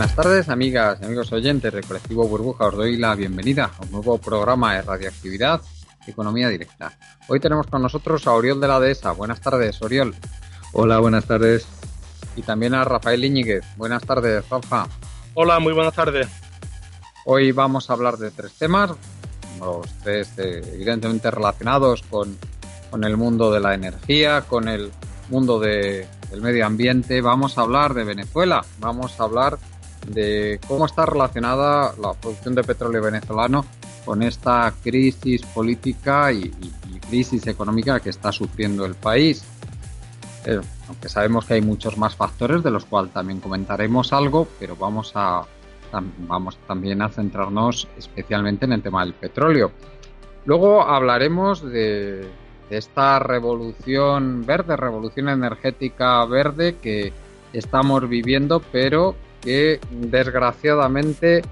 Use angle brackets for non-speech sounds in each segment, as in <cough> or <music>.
Buenas tardes, amigas y amigos oyentes del colectivo Burbuja. Os doy la bienvenida a un nuevo programa de radioactividad economía directa. Hoy tenemos con nosotros a Oriol de la Dehesa. Buenas tardes, Oriol. Hola, buenas tardes. Y también a Rafael Iñiguez. Buenas tardes, Rafa. Hola, muy buenas tardes. Hoy vamos a hablar de tres temas, los tres eh, evidentemente relacionados con, con el mundo de la energía, con el mundo de, del medio ambiente. Vamos a hablar de Venezuela, vamos a hablar de cómo está relacionada la producción de petróleo venezolano con esta crisis política y, crisis económica que está sufriendo el país. Eh, aunque sabemos que hay muchos más factores de los cuales también comentaremos algo, pero vamos a vamos también a centrarnos especialmente en el tema del petróleo. Luego hablaremos de, de esta revolución verde, revolución energética verde que estamos viviendo, pero que desgraciadamente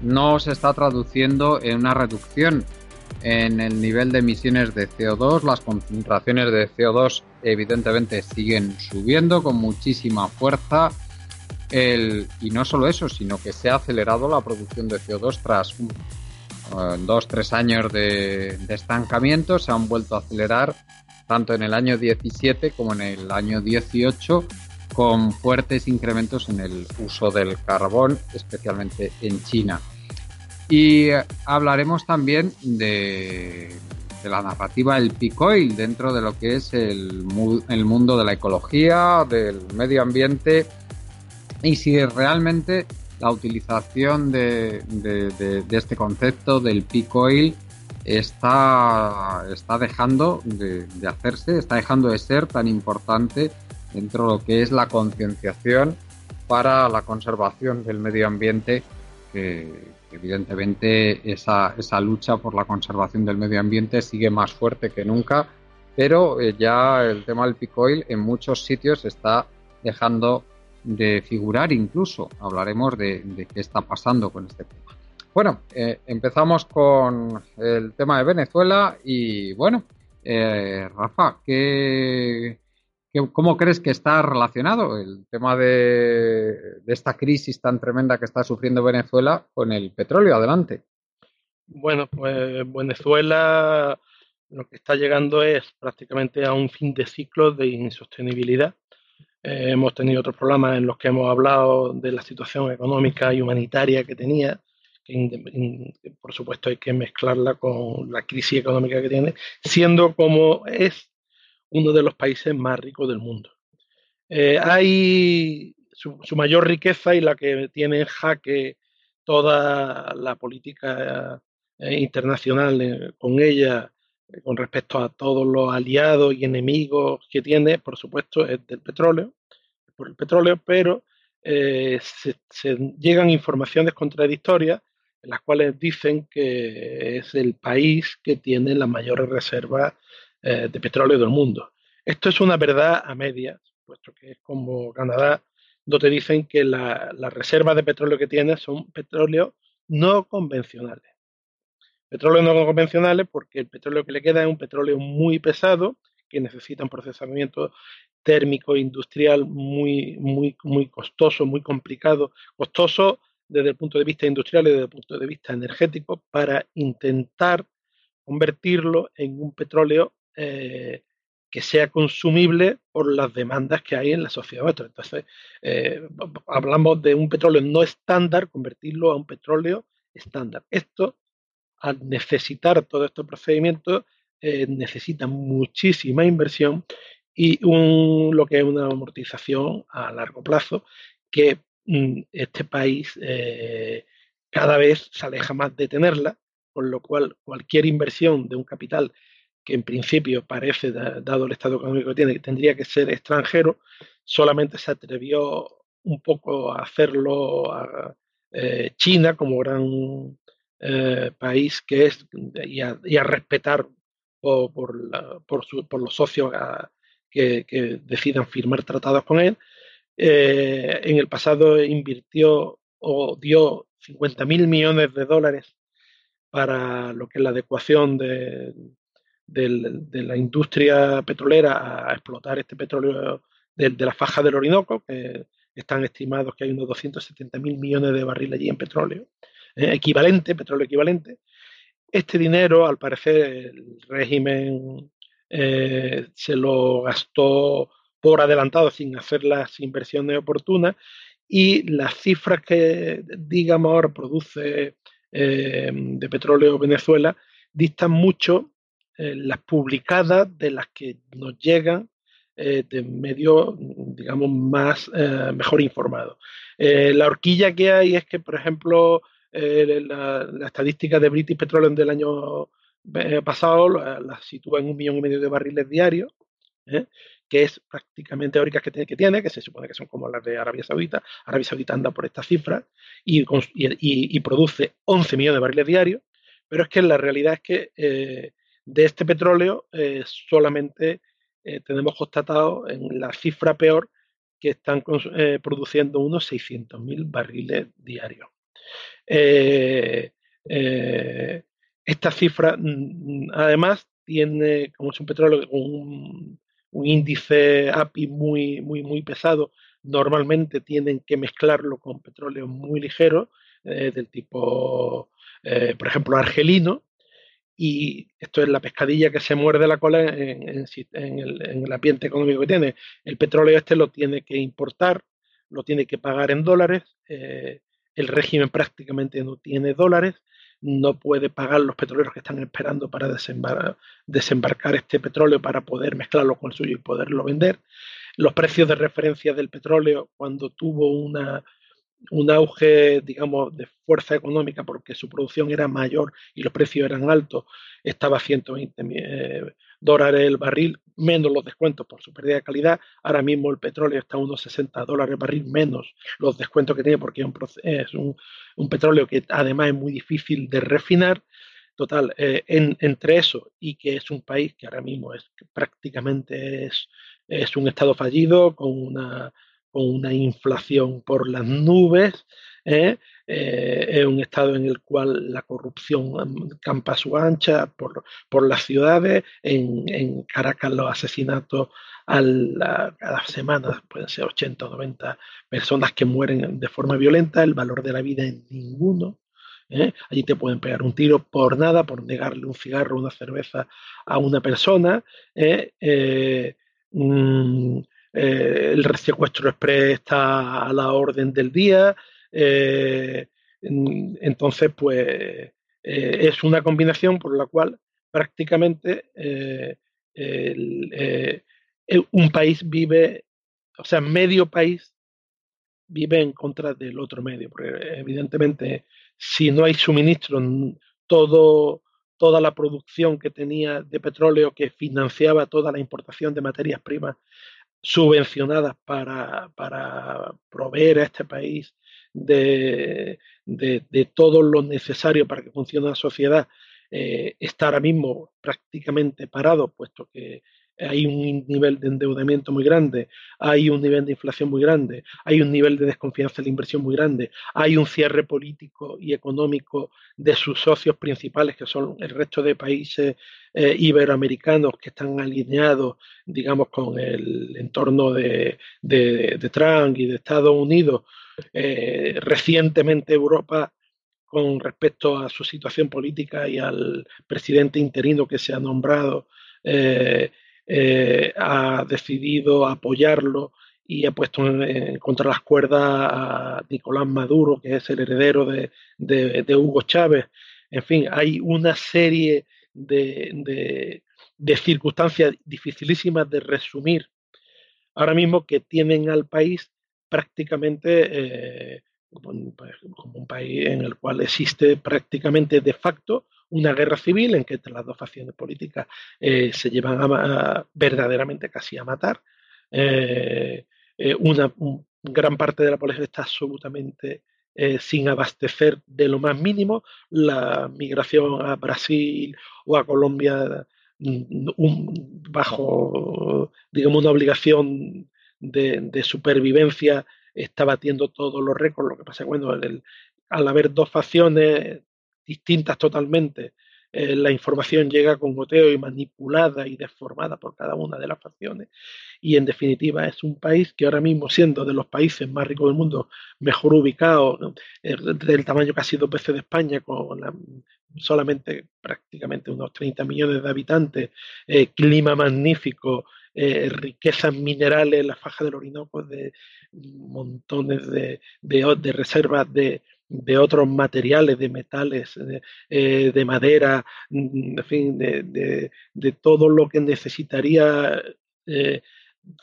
no se está traduciendo en una reducción en el nivel de emisiones de CO2. Las concentraciones de CO2 evidentemente siguen subiendo con muchísima fuerza. y no solo eso, sino que se ha acelerado la producción de CO2 tras uh, dos, tres años de estancamiento. Se han vuelto a acelerar tanto en el año 17 como en el año 18 con fuertes incrementos en el uso del carbón, especialmente en China. Y hablaremos también de, la narrativa del peak oil dentro de lo que es el, mundo de la ecología, del medio ambiente y si realmente la utilización de, este concepto del peak oil está, está dejando de, hacerse, está dejando de ser tan importante dentro de lo que es la concienciación para la conservación del medio ambiente, que evidentemente esa, esa lucha por la conservación del medio ambiente sigue más fuerte que nunca, pero eh, ya el tema del picoil en muchos sitios está dejando de figurar incluso. Hablaremos de, qué está pasando con este tema. Bueno, eh, empezamos con el tema de Venezuela y bueno, eh, Rafa, ¿qué, ¿Cómo crees que está relacionado el tema de, esta crisis tan tremenda que está sufriendo Venezuela con el petróleo? Adelante. Bueno, pues Venezuela lo que está llegando es prácticamente a un fin de ciclo de insostenibilidad. Eh, hemos tenido otros problemas en los que hemos hablado de la situación económica y humanitaria que tenía, que por supuesto hay que mezclarla con la crisis económica que tiene, siendo como es uno de los países más ricos del mundo. Eh, hay su, mayor riqueza y la que tiene en jaque toda la política eh, internacional eh, con ella, con respecto a todos los aliados y enemigos que tiene, por supuesto, es del petróleo, por el petróleo, pero se, llegan informaciones contradictorias en las cuales dicen que es el país que tiene las mayores reservas eh, de petróleo del mundo. Esto es una verdad a medias, puesto que es como Canadá, donde dicen que las reservas de petróleo que tiene son petróleos no convencionales. Petróleos no convencionales porque el petróleo que le queda es un petróleo muy pesado, que necesita un procesamiento térmico industrial muy, muy, muy costoso, muy complicado, costoso desde el punto de vista industrial y desde el punto de vista energético, para intentar convertirlo en un petróleo eh, que sea consumible por las demandas que hay en la sociedad nuestra. Entonces, eh, hablamos de un petróleo no estándar, convertirlo a un petróleo estándar. Esto, al necesitar todo este procedimiento, eh, necesita muchísima inversión y lo que es una amortización a largo plazo que mm, este país cada vez se aleja más de tenerla, con lo cual cualquier inversión de un capital que en principio parece, dado el estado económico que tiene, que tendría que ser extranjero, solamente se atrevió un poco a hacerlo a, eh, China como gran eh, país que es y a, respetar por, por, los socios que, decidan firmar tratados con él. Eh, en el pasado invirtió o dio 50 mil millones de dólares para lo que es la adecuación de, de, la industria petrolera a explotar este petróleo de, la faja del Orinoco, que están estimados que hay unos 270 mil millones de barriles allí en petróleo, eh, equivalente, petróleo equivalente. Este dinero, al parecer, el régimen eh, se lo gastó por adelantado sin hacer las inversiones oportunas y las cifras que, digamos, ahora produce eh, de petróleo Venezuela distan mucho eh, las publicadas de las que nos llegan eh, de medios, digamos, más eh, mejor informados. la horquilla que hay es que, por ejemplo, la, estadística de British Petroleum del año pasado la, sitúa en un millón y medio de barriles diarios, que es prácticamente eólicas que tiene, que tiene, que se supone que son como las de Arabia Saudita. Arabia Saudita anda por esta cifra y, y, produce 11 millones de barriles diarios, pero es que la realidad es que de este petróleo eh, solamente eh, tenemos constatado en la cifra peor que están eh, produciendo unos 600.000 barriles diarios. esta cifra, mm, además, tiene, como es un petróleo con un, índice API muy, muy, muy pesado, normalmente tienen que mezclarlo con petróleo muy ligero, del tipo, por ejemplo, argelino, y esto es la pescadilla que se muerde la cola en, el, ambiente económico que tiene. El petróleo este lo tiene que importar, lo tiene que pagar en dólares, eh, el régimen prácticamente no tiene dólares, no puede pagar los petroleros que están esperando para desembarcar este petróleo para poder mezclarlo con el suyo y poderlo vender. Los precios de referencia del petróleo, cuando tuvo una, un auge, digamos, de fuerza económica porque su producción era mayor y los precios eran altos, estaba a 120 eh, dólares el barril, menos los descuentos por su pérdida de calidad. Ahora mismo el petróleo está a unos 60 dólares el barril, menos los descuentos que tiene porque es un, petróleo que además es muy difícil de refinar. Total, eh, entre eso y que es un país que ahora mismo es prácticamente es, es un estado fallido con una con una inflación por las nubes, ¿eh? Eh, es un estado en el cual la corrupción campa a su ancha por, por las ciudades, en, Caracas los asesinatos a la, semana pueden ser 80 o 90 personas que mueren de forma violenta, el valor de la vida es ninguno. ¿eh? Allí te pueden pegar un tiro por nada, por negarle un cigarro una cerveza a una persona. Mm, eh, el secuestro express está a la orden del día. Eh, entonces, pues eh, es una combinación por la cual prácticamente un país vive, o sea, medio país vive en contra del otro medio, porque evidentemente si no hay suministro, todo, toda la producción que tenía de petróleo que financiaba toda la importación de materias primas subvencionadas para, para proveer a este país de, de, todo lo necesario para que funcione la sociedad, eh, está ahora mismo prácticamente parado, puesto que hay un nivel de endeudamiento muy grande, hay un nivel de inflación muy grande, hay un nivel de desconfianza en la inversión muy grande, hay un cierre político y económico de sus socios principales, que son el resto de países eh, iberoamericanos que están alineados, digamos, con el entorno de, Trump y de Estados Unidos. Eh, recientemente Europa con respecto a su situación política y al presidente interino que se ha nombrado, eh, eh, ha decidido apoyarlo y ha puesto en, contra las cuerdas a Nicolás Maduro, que es el heredero de, Hugo Chávez. En fin, hay una serie de, de circunstancias dificilísimas de resumir ahora mismo que tienen al país prácticamente eh, como, un país en el cual existe prácticamente de facto una guerra civil en que entre las dos facciones políticas eh, se llevan a, verdaderamente casi a matar. Eh, una gran parte de la población está absolutamente sin abastecer de lo más mínimo. La migración a Brasil o a Colombia un, bajo, digamos, una obligación de, supervivencia, está batiendo todos los récords. Lo que pasa es que, bueno, al haber dos facciones distintas totalmente, eh, la información llega con goteo y manipulada y deformada por cada una de las facciones. Y en definitiva es un país que ahora mismo, siendo de los países más ricos del mundo, mejor ubicado, eh, del tamaño casi dos veces de España, con solamente prácticamente unos 30 millones de habitantes, eh, clima magnífico, riquezas minerales, la faja del Orinoco, de montones de, de reservas de, de otros materiales, de metales, de, eh, madera, mm, en fin, de, todo lo que necesitaría eh,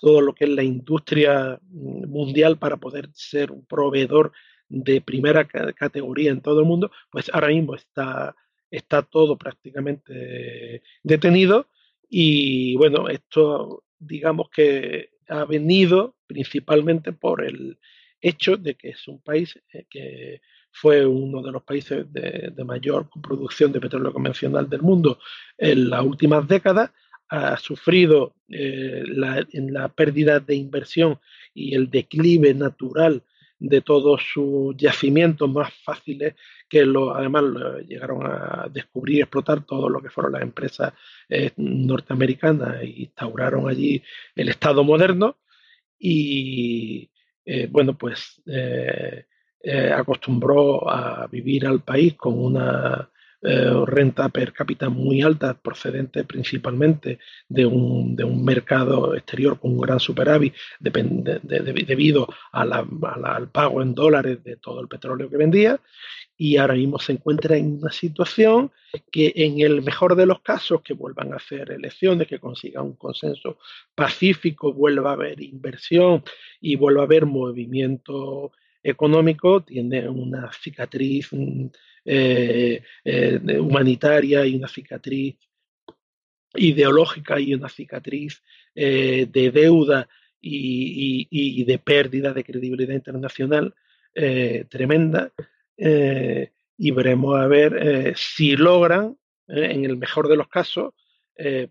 todo lo que es la industria mm, mundial para poder ser un proveedor de primera categoría en todo el mundo, pues ahora mismo está, está todo prácticamente detenido. Y bueno, esto digamos que ha venido principalmente por el hecho de que es un país eh, que fue uno de los países de, mayor producción de petróleo convencional del mundo en las últimas décadas, ha sufrido eh, la, pérdida de inversión y el declive natural de todos sus yacimientos más fáciles que lo, además llegaron a descubrir y explotar todo lo que fueron las empresas eh, norteamericanas e instauraron allí el Estado moderno. Y eh, bueno pues eh, acostumbró a vivir al país con una eh, renta per cápita muy alta, procedente principalmente de un, de un mercado exterior con un gran superávit debido al pago en dólares de todo el petróleo que vendía. Y ahora mismo se encuentra en una situación que en el mejor de los casos que vuelvan a hacer elecciones, que consiga un consenso pacífico, vuelva a haber inversión y vuelva a haber movimiento económico tiene una cicatriz eh, eh, humanitaria y una cicatriz ideológica y una cicatriz eh, de deuda y, de pérdida de credibilidad internacional tremenda. y veremos a ver si logran, en el mejor de los casos, eh,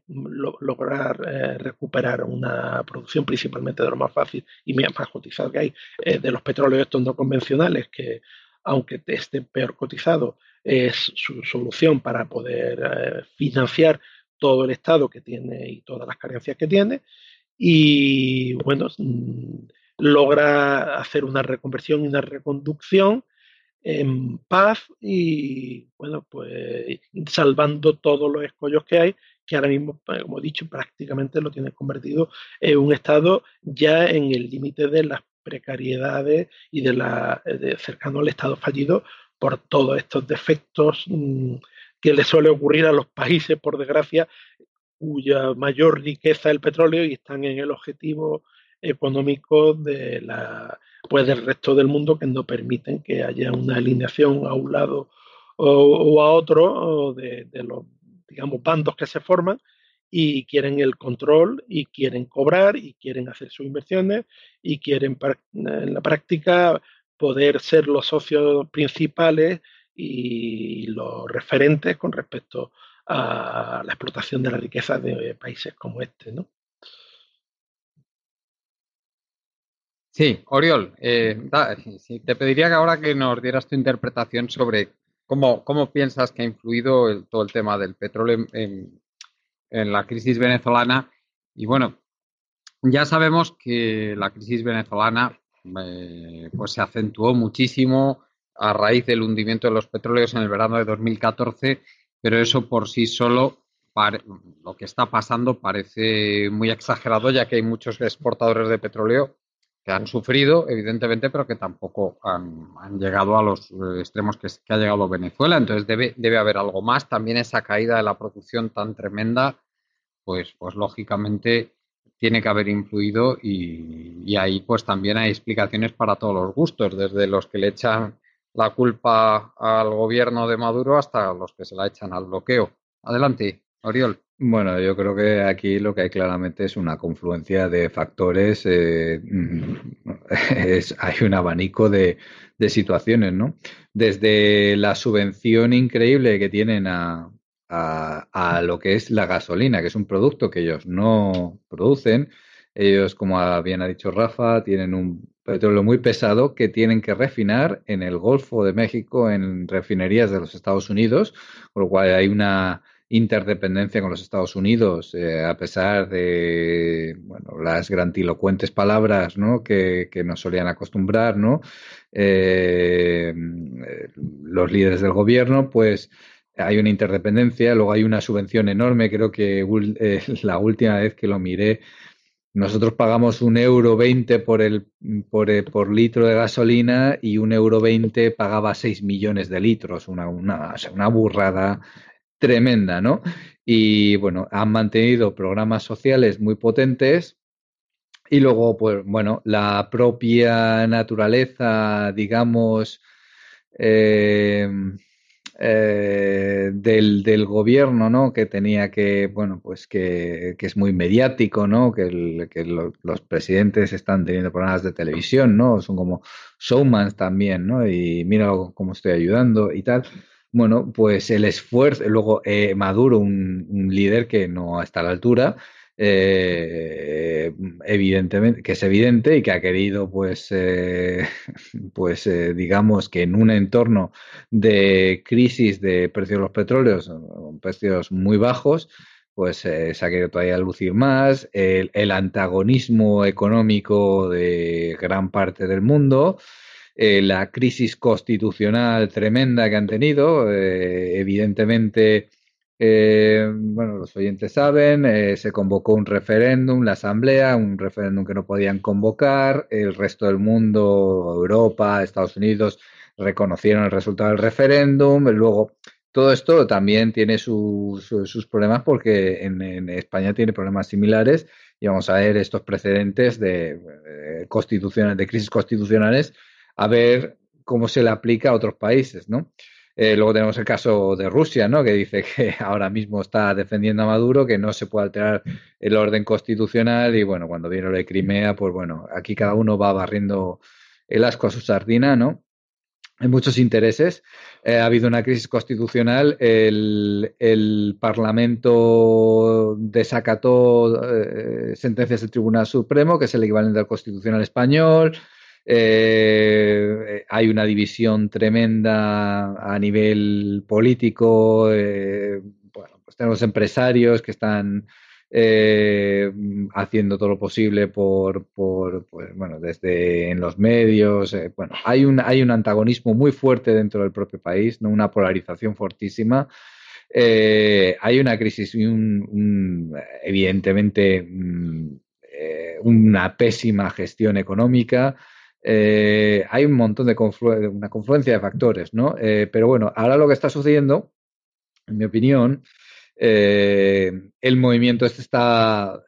lograr eh, recuperar una producción principalmente de lo más fácil y más cotizado que hay eh, de los petróleos estos no convencionales que aunque estén peor cotizados es su solución para poder financiar todo el estado que tiene y todas las carencias que tiene. Y bueno mm, logra hacer una reconversión y una reconducción en paz y bueno pues salvando todos los escollos que hay que ahora mismo, pues, como he dicho, prácticamente lo tiene convertido en un estado ya en el límite de las precariedades y de la cercano al estado fallido por todos estos defectos mm, que le suele ocurrir a los países, por desgracia, cuya mayor riqueza es el petróleo y están en el objetivo económico de la, pues del resto del mundo que no permiten que haya una alineación a un lado o, a otro de, de, los digamos, bandos que se forman y quieren el control y quieren cobrar y quieren hacer sus inversiones y quieren en la práctica poder ser los socios principales y los referentes con respecto a la explotación de la riqueza de países como este, ¿no? Sí, Oriol, eh, te pediría que ahora que nos dieras tu interpretación sobre ¿Cómo, cómo piensas que ha influido todo el tema del petróleo en, la crisis venezolana? Y bueno, ya sabemos que la crisis venezolana eh, pues se acentuó muchísimo a raíz del hundimiento de los petróleos en el verano de 2014, pero eso por sí solo, lo que está pasando parece muy exagerado, ya que hay muchos exportadores de petróleo que han sufrido, evidentemente, pero que tampoco han, llegado a los eh, extremos que, ha llegado Venezuela. Entonces debe, debe haber algo más. También esa caída de la producción tan tremenda pues, pues lógicamente tiene que haber influido y, ahí pues también hay explicaciones para todos los gustos, desde los que le echan la culpa al gobierno de Maduro hasta los que se la echan al bloqueo. Adelante, Oriol. Bueno, yo creo que aquí lo que hay claramente es una confluencia de factores. Eh, <laughs> hay un abanico de, de, situaciones, ¿no? Desde la subvención increíble que tienen a, a, lo que es la gasolina, que es un producto que ellos no producen. Ellos, como bien ha dicho Rafa, tienen un petróleo muy pesado que tienen que refinar en el Golfo de México, en refinerías de los Estados Unidos, con lo cual hay una interdependencia con los Estados Unidos, eh, a pesar de bueno, las grantilocuentes palabras ¿no? que, nos solían acostumbrar. Eh, los líderes del gobierno, pues hay una interdependencia, luego hay una subvención enorme, creo que eh, <laughs> la última vez que lo miré, nosotros pagamos un euro veinte por, el, por, por, litro de gasolina y un euro veinte pagaba seis millones de litros, una, una, una burrada tremenda, ¿no? Y bueno, han mantenido programas sociales muy potentes y luego, pues bueno, la propia naturaleza, digamos, eh, eh, del, gobierno, ¿no? Que tenía que, bueno, pues que, es muy mediático, ¿no? Que, que los presidentes están teniendo programas de televisión, ¿no? Son como showmans también, ¿no? Y mira cómo estoy ayudando y tal. Bueno, pues el esfuerzo, luego eh, Maduro, un, un líder que no está a la altura, eh, evidentemente, que es evidente y que ha querido, pues, eh, <laughs> pues eh, digamos que en un entorno de crisis de precios de los petróleos, precios muy bajos, pues se ha querido todavía lucir más, el, el, antagonismo económico de gran parte del mundo, la crisis constitucional tremenda que han tenido, evidentemente eh, bueno, los oyentes saben, eh, se convocó un referéndum, la Asamblea, un referéndum que no podían convocar, el resto del mundo, Europa, Estados Unidos, reconocieron el resultado del referéndum, luego todo esto también tiene sus problemas porque en, España tiene problemas similares y vamos a ver estos precedentes de, eh, de crisis constitucionales, a ver cómo se le aplica a otros países, ¿no? Eh, luego tenemos el caso de Rusia, ¿no? que dice que <laughs> ahora mismo está defendiendo a Maduro, que no se puede alterar el orden constitucional y bueno, cuando viene lo de Crimea, pues bueno, aquí cada uno va barriendo el asco a su sardina, ¿no? Hay muchos intereses. Eh, ha habido una crisis constitucional. El, el Parlamento desacató eh, sentencias del Tribunal Supremo, que es el equivalente al Constitucional español. Eh, hay una división tremenda a nivel político. Eh, bueno, pues tenemos empresarios que están eh, haciendo todo lo posible por, pues, bueno, desde en los medios. bueno, hay un, hay un antagonismo muy fuerte dentro del propio país, ¿no? una polarización fortísima. hay una crisis y un, evidentemente mm, una pésima gestión económica. Eh, hay un montón de una confluencia de factores, ¿no? Eh, pero bueno, ahora lo que está sucediendo, en mi opinión, eh, el movimiento este está,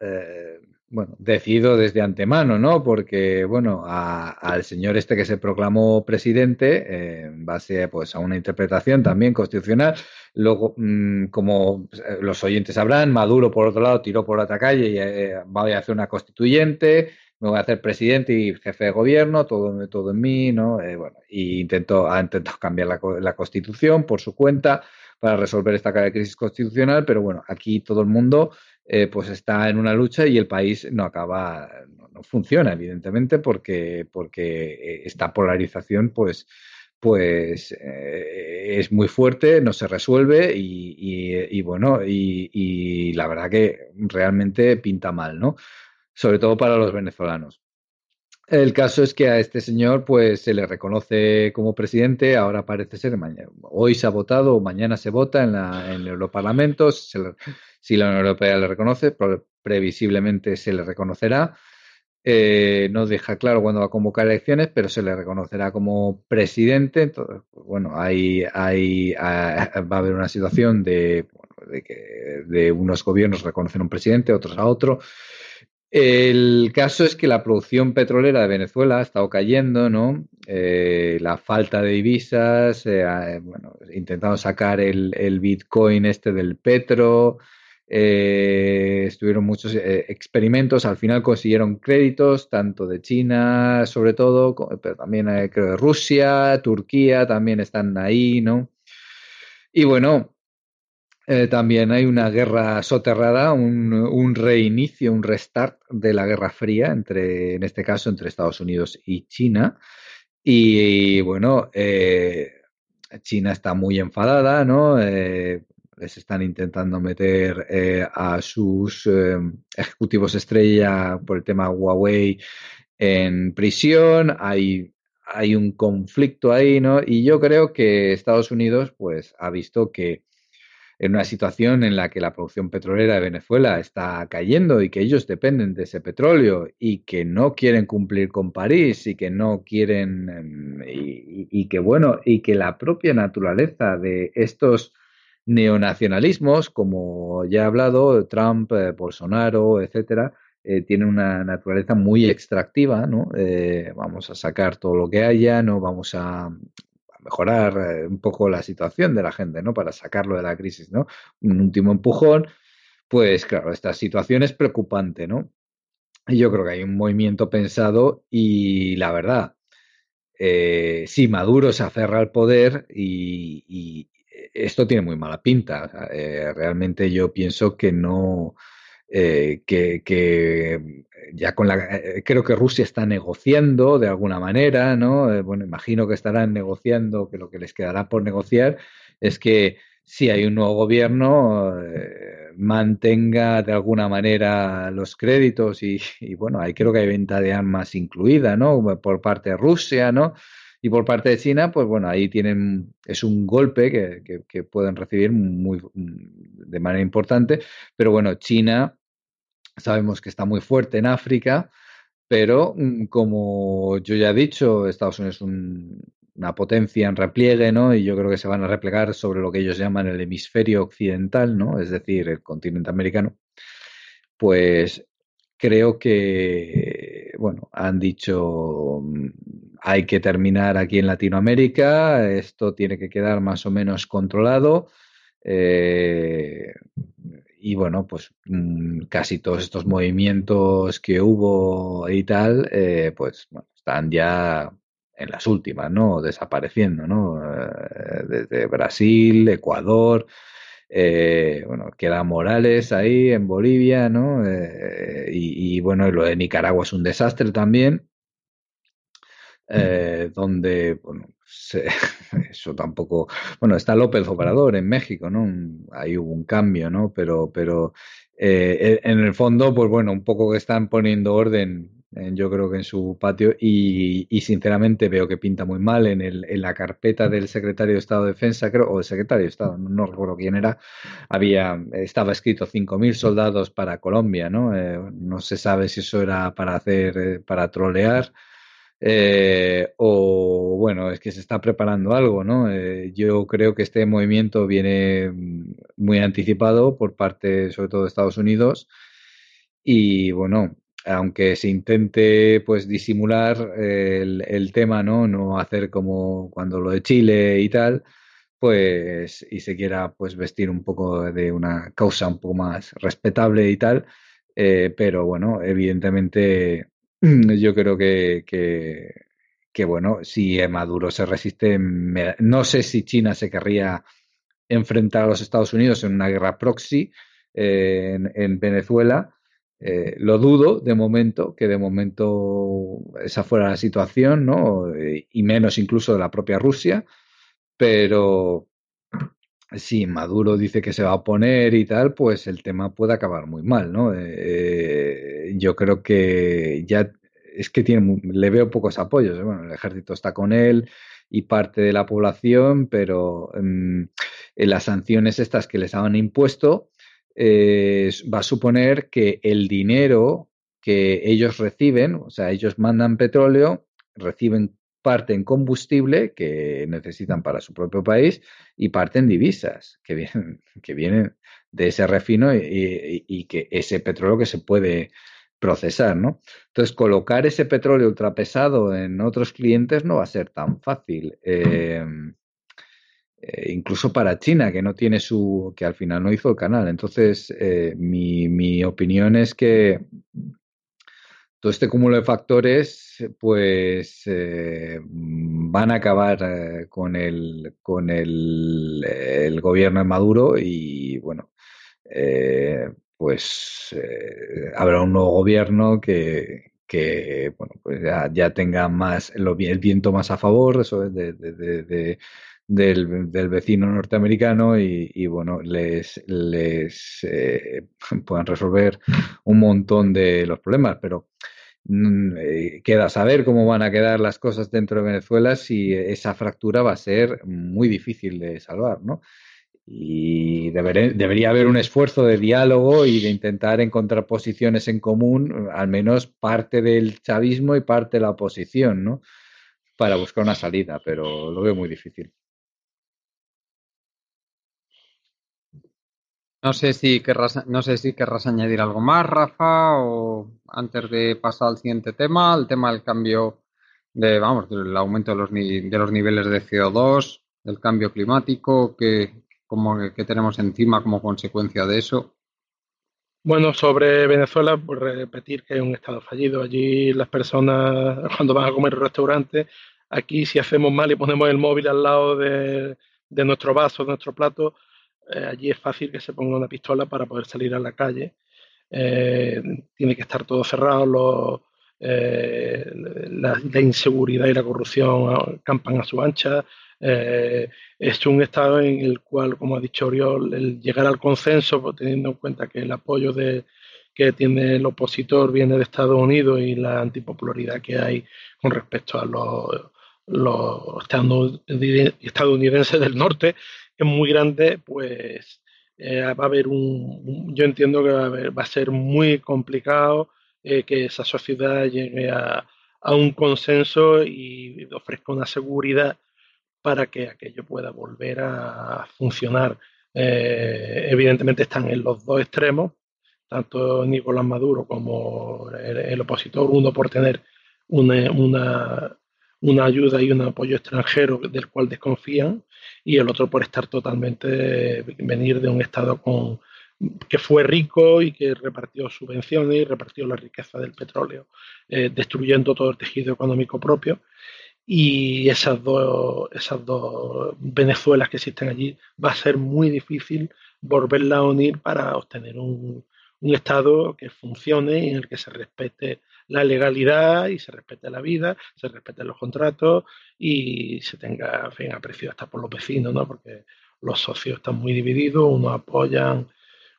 bueno, decidido desde antemano, ¿no? Porque, bueno, al señor este que se proclamó presidente, en base pues, a una interpretación también constitucional, luego, mm, como los oyentes sabrán, Maduro, por otro lado, tiró por otra calle y va a hacer una constituyente, me voy a hacer presidente y jefe de gobierno, todo, todo en mí, ¿no? Eh, bueno, y intentó, ha intentado cambiar la, la, constitución por su cuenta para resolver esta crisis constitucional, pero bueno, aquí todo el mundo eh, pues está en una lucha y el país no acaba, no, funciona, evidentemente, porque, porque eh, esta polarización, pues, pues es muy fuerte, no se resuelve y, y, y bueno, y, la verdad que realmente pinta mal, ¿no? Sobre todo para los venezolanos. El caso es que a este señor pues se le reconoce como presidente, ahora parece ser, mañana, hoy se ha votado o mañana se vota en, la, en el Europarlamento, si la Unión Europea le reconoce, previsiblemente se le reconocerá. Eh, no deja claro cuándo va a convocar elecciones, pero se le reconocerá como presidente. Entonces, bueno, hay, hay, va a haber una situación de, de que de unos gobiernos reconocen a un presidente, otros a otro. El caso es que la producción petrolera de Venezuela ha estado cayendo, ¿no? Eh, la falta de divisas, eh, bueno, intentando sacar el, Bitcoin este del petro, eh, estuvieron muchos experimentos, al final consiguieron créditos, tanto de China, sobre todo, pero también creo de Rusia, Turquía, también están ahí, ¿no? Y bueno, eh, también hay una guerra soterrada, un, reinicio, un restart de la Guerra Fría, entre, en este caso entre Estados Unidos y China. Y, bueno, eh, China está muy enfadada, ¿no? Eh, les están intentando meter a sus ejecutivos estrella por el tema Huawei en prisión. Hay, hay un conflicto ahí, ¿no? Y yo creo que Estados Unidos, pues, ha visto que en una situación en la que la producción petrolera de Venezuela está cayendo y que ellos dependen de ese petróleo y que no quieren cumplir con París y que no quieren em, y, que bueno y que la propia naturaleza de estos neonacionalismos como ya he hablado Trump eh, Bolsonaro etcétera eh, tienen una naturaleza muy extractiva, ¿no? Eh, vamos a sacar todo lo que haya, no vamos a, mejorar eh, un poco la situación de la gente, ¿no? Para sacarlo de la crisis, ¿no? Un último empujón, pues claro, esta situación es preocupante, ¿no? Y yo creo que hay un movimiento pensado y la verdad, eh, si Maduro se aferra al poder y, esto tiene muy mala pinta, eh, realmente yo pienso que no, eh, que, ya con la eh, creo que Rusia está negociando de alguna manera, ¿no? Eh, bueno, imagino que estarán negociando, que lo que les quedará por negociar es que si hay un nuevo gobierno mantenga de alguna manera los créditos <laughs> y, bueno, ahí creo que hay venta de armas incluida, ¿no? Por parte de Rusia, ¿no? Y por parte de China, pues bueno, ahí tienen, es un golpe que, que, pueden recibir muy, de manera importante, pero bueno, China sabemos que está muy fuerte en África, pero mm, como yo ya he dicho, Estados Unidos es una potencia en repliegue, ¿no? Y yo creo que se van a replegar sobre lo que ellos llaman el hemisferio occidental, ¿no? Es decir, el continente americano. Pues creo que, bueno, han dicho mm, hay que terminar aquí en Latinoamérica, esto tiene que quedar más o menos controlado. Eh, y bueno, pues mm, casi todos estos movimientos que hubo y tal, eh, pues bueno, están ya en las últimas, ¿no? Desapareciendo, ¿no? Eh, desde Brasil, Ecuador, eh, bueno, queda Morales ahí en Bolivia, ¿no? y, y, bueno, lo de Nicaragua es un desastre también. Eh, donde, bueno, <laughs> eso tampoco, bueno, está López Obrador en México, ¿no? Ahí hubo un cambio, ¿no? Pero, pero eh, en el fondo, pues bueno, un poco que están poniendo orden, yo creo que en su patio, y, sinceramente veo que pinta muy mal en, el, en la carpeta del secretario de Estado de Defensa, creo, o el secretario de Estado, no, recuerdo quién era, había, estaba escrito 5.000 soldados para Colombia, ¿no? Eh, no se sabe si eso era para hacer, para trolear eh, o bueno, es que se está preparando algo, ¿no? Eh, yo creo que este movimiento viene mm, muy anticipado por parte, sobre todo, de Estados Unidos. Y bueno, aunque se intente pues disimular el, el, tema, ¿no? No hacer como cuando lo de Chile y tal, pues, y se quiera pues vestir un poco de una causa un poco más respetable y tal. Eh, pero bueno, evidentemente yo creo que, que, bueno, si Maduro se resiste, no sé si China se querría enfrentar a los Estados Unidos en una guerra proxy eh, en, Venezuela. Eh, lo dudo de momento, que de momento esa fuera la situación, ¿no? Y menos incluso de la propia Rusia, pero si Maduro dice que se va a oponer y tal, pues el tema puede acabar muy mal, ¿no? Eh, yo creo que ya es que tiene, le veo pocos apoyos. ¿eh? Bueno, el ejército está con él y parte de la población, pero mm, las sanciones estas que les han impuesto eh, va a suponer que el dinero que ellos reciben, o sea, ellos mandan petróleo, reciben parte en combustible que necesitan para su propio país y parte en divisas que vienen, <laughs> que vienen de ese refino y, que ese petróleo que se puede procesar, ¿no? Entonces, colocar ese petróleo ultrapesado en otros clientes no va a ser tan fácil. Em, eh, incluso para China, que no tiene su, que al final no hizo el canal. Entonces, eh, mi, mi, opinión es que todo este cúmulo de factores, pues, eh, van a acabar con el, con el, gobierno de Maduro y, bueno, pues habrá un nuevo gobierno que, que bueno, pues ya, ya tenga más el, viento más a favor eso de, de, del, del vecino norteamericano y, y bueno, les, les eh, <laughs> puedan resolver un montón de los problemas, pero mm, eh, queda saber cómo van a quedar las cosas dentro de Venezuela si esa fractura va a ser muy difícil de salvar, ¿no? Y debería haber un esfuerzo de diálogo y de intentar encontrar posiciones en común, al menos parte del chavismo y parte de la oposición, ¿no? Para buscar una salida, pero lo veo muy difícil. No sé si querrás, no sé si querrás añadir algo más, Rafa, o antes de pasar al siguiente tema, el tema del cambio de, vamos, del aumento de los, de los niveles de CO2, del cambio climático, que, como, que tenemos encima como consecuencia de eso. Bueno, sobre Venezuela, pues repetir que es un estado fallido. Allí las personas, cuando van a comer en restaurante, aquí si hacemos mal y ponemos el móvil al lado de, de nuestro vaso, de nuestro plato, eh, allí es fácil que se ponga una pistola para poder salir a la calle. Eh, tiene que estar todo cerrado, eh, la, inseguridad y la corrupción campan a su ancha. es un estado en el cual, como ha dicho Oriol, el llegar al consenso, pues, teniendo en cuenta que el apoyo de, que tiene el opositor viene de Estados Unidos y la antipopularidad que hay con respecto a los, los estadounidenses del norte, es muy grande, pues eh, va a haber un, yo entiendo que va a, ser muy complicado eh, que esa sociedad llegue a, un consenso y ofrezca una seguridad para que aquello pueda volver a funcionar. Eh, evidentemente están en los dos extremos, tanto Nicolás Maduro como el, opositor, uno por tener una, una, una ayuda y un apoyo extranjero del cual desconfían y el otro por estar totalmente, venir de un Estado con, que fue rico y que repartió subvenciones y repartió la riqueza del petróleo, eh, destruyendo todo el tejido económico propio. Y esas dos, esas dos Venezuelas que existen allí va a ser muy difícil volverla a unir para obtener un, un Estado que funcione y en el que se respete la legalidad y se respete la vida, se respeten los contratos y se tenga fin, aprecio hasta por los vecinos, ¿no? porque los socios están muy divididos, unos apoyan,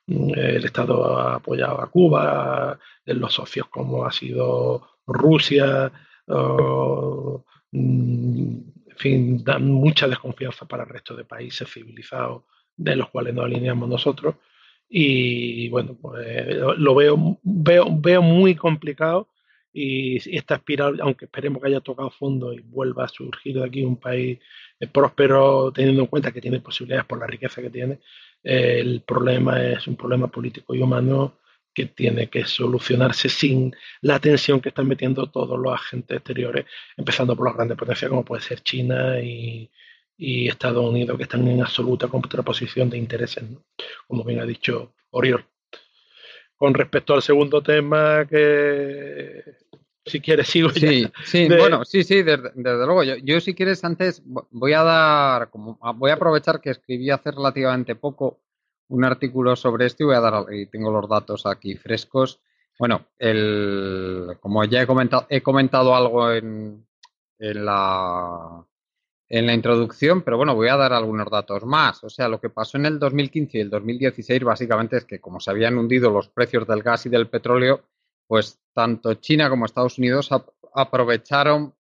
mm, el Estado ha apoyado a Cuba, los socios como ha sido Rusia, mm, en fin, dan mucha desconfianza para el resto de países civilizados de los cuales nos alineamos nosotros. Y bueno, pues lo veo, veo, veo muy complicado y esta espiral, aunque esperemos que haya tocado fondo y vuelva a surgir de aquí un país eh, próspero, teniendo en cuenta que tiene posibilidades por la riqueza que tiene, eh, el problema es un problema político y humano que tiene que solucionarse sin la tensión que están metiendo todos los agentes exteriores, empezando por las grandes potencias como puede ser China y, Estados Unidos, que están en absoluta contraposición de intereses, como bien ha dicho Oriol. Con respecto al segundo tema, que si quieres sigo. Sí, sí, bueno, sí, sí, desde, luego. Yo, si quieres antes voy a dar, como voy a aprovechar que escribí hace relativamente poco un artículo sobre esto y voy a dar, y tengo los datos aquí frescos. Bueno, el, como ya he comentado, he comentado algo en, en la en la introducción, pero bueno, voy a dar algunos datos más. O sea, lo que pasó en el 2015 y el 2016 básicamente es que como se habían hundido los precios del gas y del petróleo, pues tanto China como Estados Unidos aprovecharon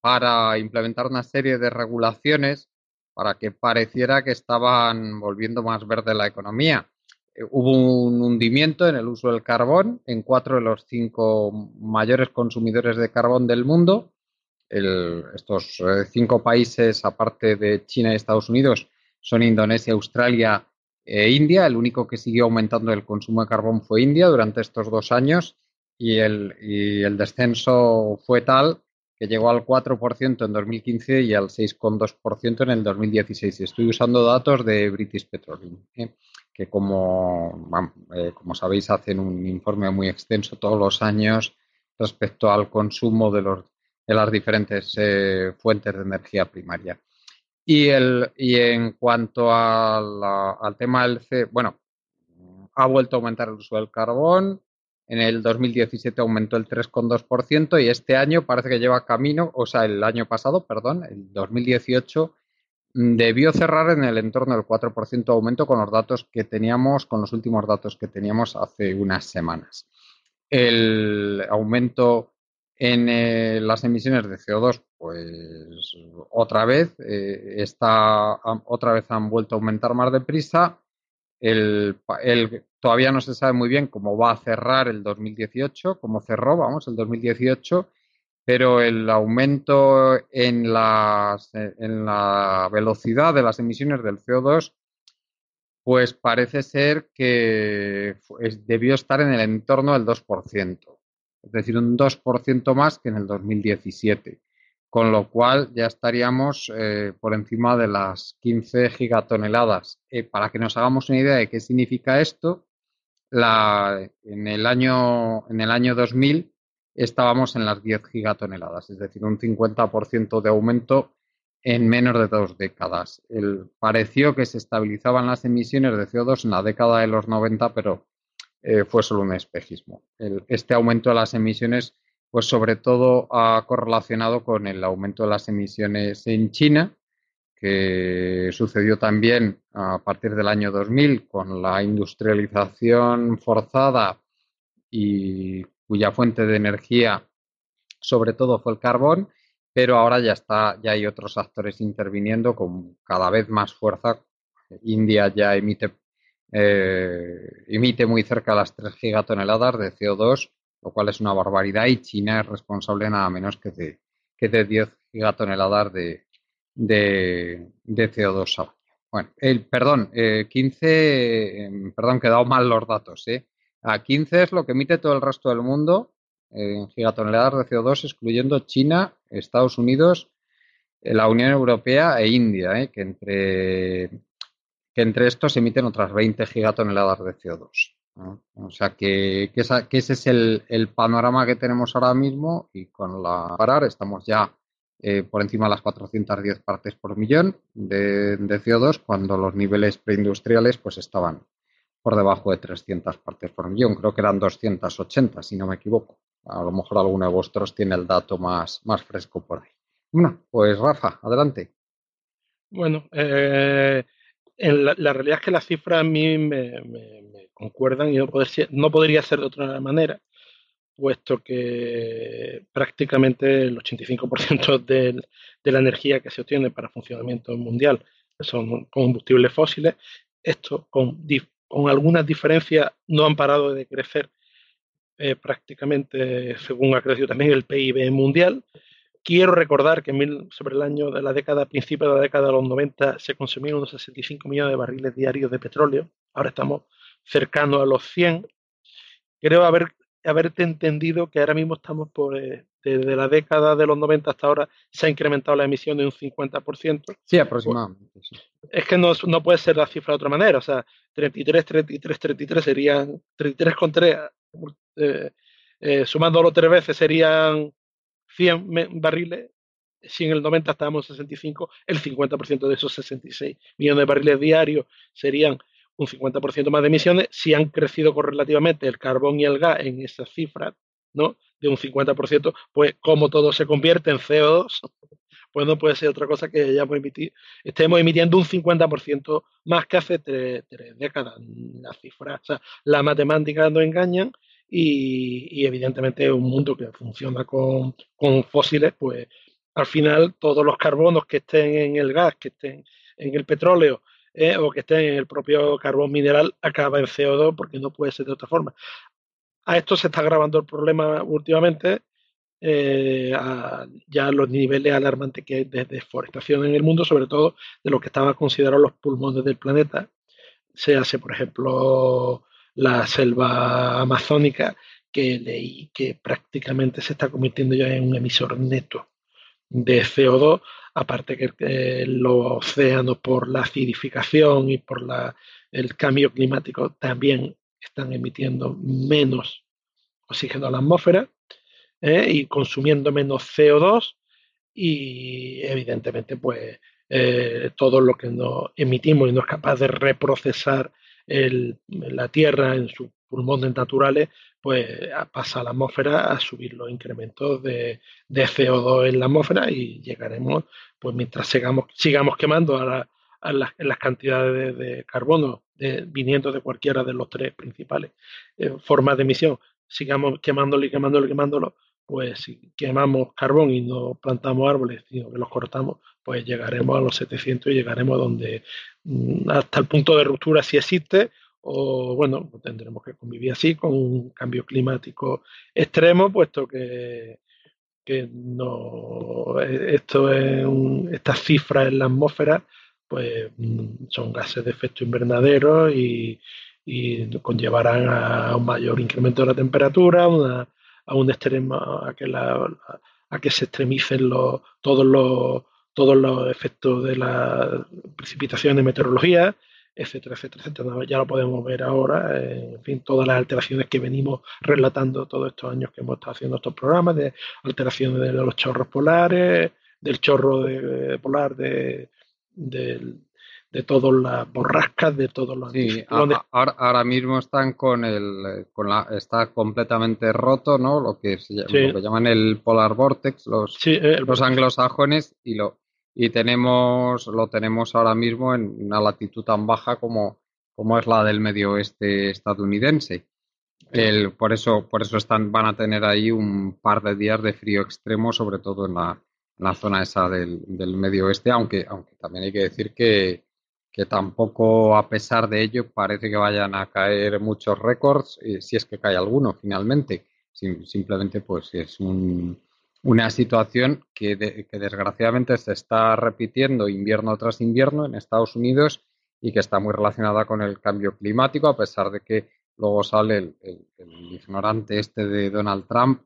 para implementar una serie de regulaciones para que pareciera que estaban volviendo más verde la economía. Eh, hubo un hundimiento en el uso del carbón en cuatro de los cinco mayores consumidores de carbón del mundo estos eh, cinco países, aparte de China y Estados Unidos, son Indonesia, Australia e India. El único que siguió aumentando el consumo de carbón fue India durante estos dos años y el, descenso fue tal que llegó al 4% en 2015 y al 6,2% en el 2016. Estoy usando datos de British Petroleum, ¿eh? que como, eh, como sabéis hacen un informe muy extenso todos los años respecto al consumo de, los, de las diferentes eh, fuentes de energía primaria. Y, el, y en cuanto al tema del C, bueno, ha vuelto a aumentar el uso del carbón, en el 2017 aumentó el 3,2% y este año parece que lleva camino, o sea, el año pasado, perdón, el 2018 mm, debió cerrar en el entorno del 4% de aumento con los datos que teníamos, con los últimos datos que teníamos hace unas semanas. El aumento en eh, las emisiones de CO2, pues otra vez eh, está, otra vez han vuelto a aumentar más deprisa. El, todavía no se sabe muy bien cómo va a cerrar el 2018, cómo cerró, vamos, el 2018, pero el aumento en, las, en la velocidad de las emisiones del CO2, pues parece ser que debió estar en el entorno del 2%, es decir, un 2% más que en el 2017 con lo cual ya estaríamos eh, por encima de las 15 gigatoneladas. Eh, para que nos hagamos una idea de qué significa esto, en, el año, en el año 2000 estábamos en las 10 gigatoneladas, es decir, un 50% de aumento en menos de dos décadas. pareció que se estabilizaban las emisiones de CO2 en la década de los 90, pero eh, fue solo un espejismo. este aumento de las emisiones pues sobre todo ha correlacionado con el aumento de las emisiones en China, que sucedió también a partir del año 2000 con la industrialización forzada y cuya fuente de energía sobre todo fue el carbón, pero ahora ya está, ya hay otros actores interviniendo con cada vez más fuerza. India ya emite, eh, emite muy cerca las 3 gigatoneladas de CO2 lo cual es una barbaridad y China es responsable nada menos que de, que de 10 gigatoneladas de, de, CO2 al. Bueno, el, perdón, 15, eh, em, perdón, que he dado mal los datos. Eh. A 15 es lo que emite todo el resto del mundo en gigatoneladas de CO2, excluyendo China, Estados Unidos, la Unión Europea e India, eh, que, entre, que entre estos emiten otras 20 gigatoneladas de CO2. O sea que, ese es el, panorama que tenemos ahora mismo y con la parar estamos ya eh, por encima de las 410 partes por millón de, CO2 cuando los niveles preindustriales pues estaban por debajo de 300 partes por millón. Creo que eran 280 si no me equivoco. A lo mejor alguno de vosotros tiene el dato más, más fresco por ahí. Bueno, pues Rafa, adelante. Bueno, eh, la, realidad es que las cifras a mí me concuerdan y no, podría ser de otra manera, puesto que prácticamente el 85% <laughs> de, de la energía que se obtiene para funcionamiento mundial son combustibles fósiles. Esto, con, con algunas diferencias, no han parado de crecer eh, prácticamente según ha crecido también el PIB mundial. Quiero recordar que sobre el año de la década, principio de la década de los 90, se consumieron unos 65 millones de barriles diarios de petróleo. Ahora estamos cercano a los 100. Creo haber, haberte entendido que ahora mismo estamos por, eh, desde la década de los 90 hasta ahora, se ha incrementado la emisión de un 50%. Sí, aproximadamente. Es que no, no, puede ser la cifra de otra manera. O sea, 33, 33, 33 serían 33 con 3, eh, eh, sumándolo tres veces serían 100 barriles. Si en el 90 estábamos en 65, el 50% de esos 66 millones de barriles diarios serían un 50% más de emisiones, si han crecido correlativamente el carbón y el gas en esas cifras, ¿no? De un 50%, pues como todo se convierte en CO2, pues no puede ser otra cosa que hayamos emitido, estemos emitiendo un 50% más que hace tres, décadas. Las cifras, o sea, las matemáticas no engañan y, y evidentemente un mundo que funciona con, con fósiles, pues al final todos los carbonos que estén en el gas, que estén en el petróleo, eh, o que esté en el propio carbón mineral acaba en CO2 porque no puede ser de otra forma. A esto se está agravando el problema últimamente eh, ya los niveles alarmantes que hay de deforestación en el mundo, sobre todo de lo que estaban considerados los pulmones del planeta. Se hace, por ejemplo, la selva amazónica, que leí que prácticamente se está convirtiendo ya en un emisor neto de CO2, aparte que los océanos por la acidificación y por la, el cambio climático también están emitiendo menos oxígeno a la atmósfera ¿eh? y consumiendo menos CO2 y evidentemente pues eh, todo lo que nos emitimos y no es capaz de reprocesar la Tierra en sus pulmones naturales, pues pasa a la atmósfera a subir los incrementos de, CO2 en la atmósfera y llegaremos, pues mientras sigamos, sigamos quemando a, las, cantidades de, carbono viniendo de cualquiera de los tres principales eh, formas de emisión, sigamos quemándolo y quemándolo y quemándolo, pues si quemamos carbón y no plantamos árboles, sino que los cortamos, pues llegaremos a los 700 y llegaremos donde mm, hasta el punto de ruptura si existe, o bueno, pues tendremos que convivir así con un cambio climático extremo, puesto que, que no esto es estas cifras en la atmósfera pues mm, son gases de efecto invernadero y, y conllevarán a un mayor incremento de la temperatura, a un extremo, a que, la, a que se extremicen los, todos, los, todos los efectos de la precipitación de meteorología, etcétera, etcétera, etcétera. Ya lo podemos ver ahora, en fin, todas las alteraciones que venimos relatando todos estos años que hemos estado haciendo estos programas, de alteraciones de los chorros polares, del chorro de, polar de, de todas las borrascas, de todos los sí, ahora, mismo están con el con la está completamente roto, ¿no? Lo que, se, llaman el polar vortex, los, los anglosajones y lo y tenemos lo tenemos ahora mismo en una latitud tan baja como como es la del medio oeste estadounidense. El, por eso por eso están van a tener ahí un par de días de frío extremo, sobre todo en la, la zona esa del, del medio oeste, aunque aunque también hay que decir que que tampoco a pesar de ello parece que vayan a caer muchos récords, eh, si es que cae alguno finalmente. simplemente pues es una situación que, desgraciadamente se está repitiendo invierno tras invierno en Estados Unidos y que está muy relacionada con el cambio climático, a pesar de que luego sale el, ignorante este de Donald Trump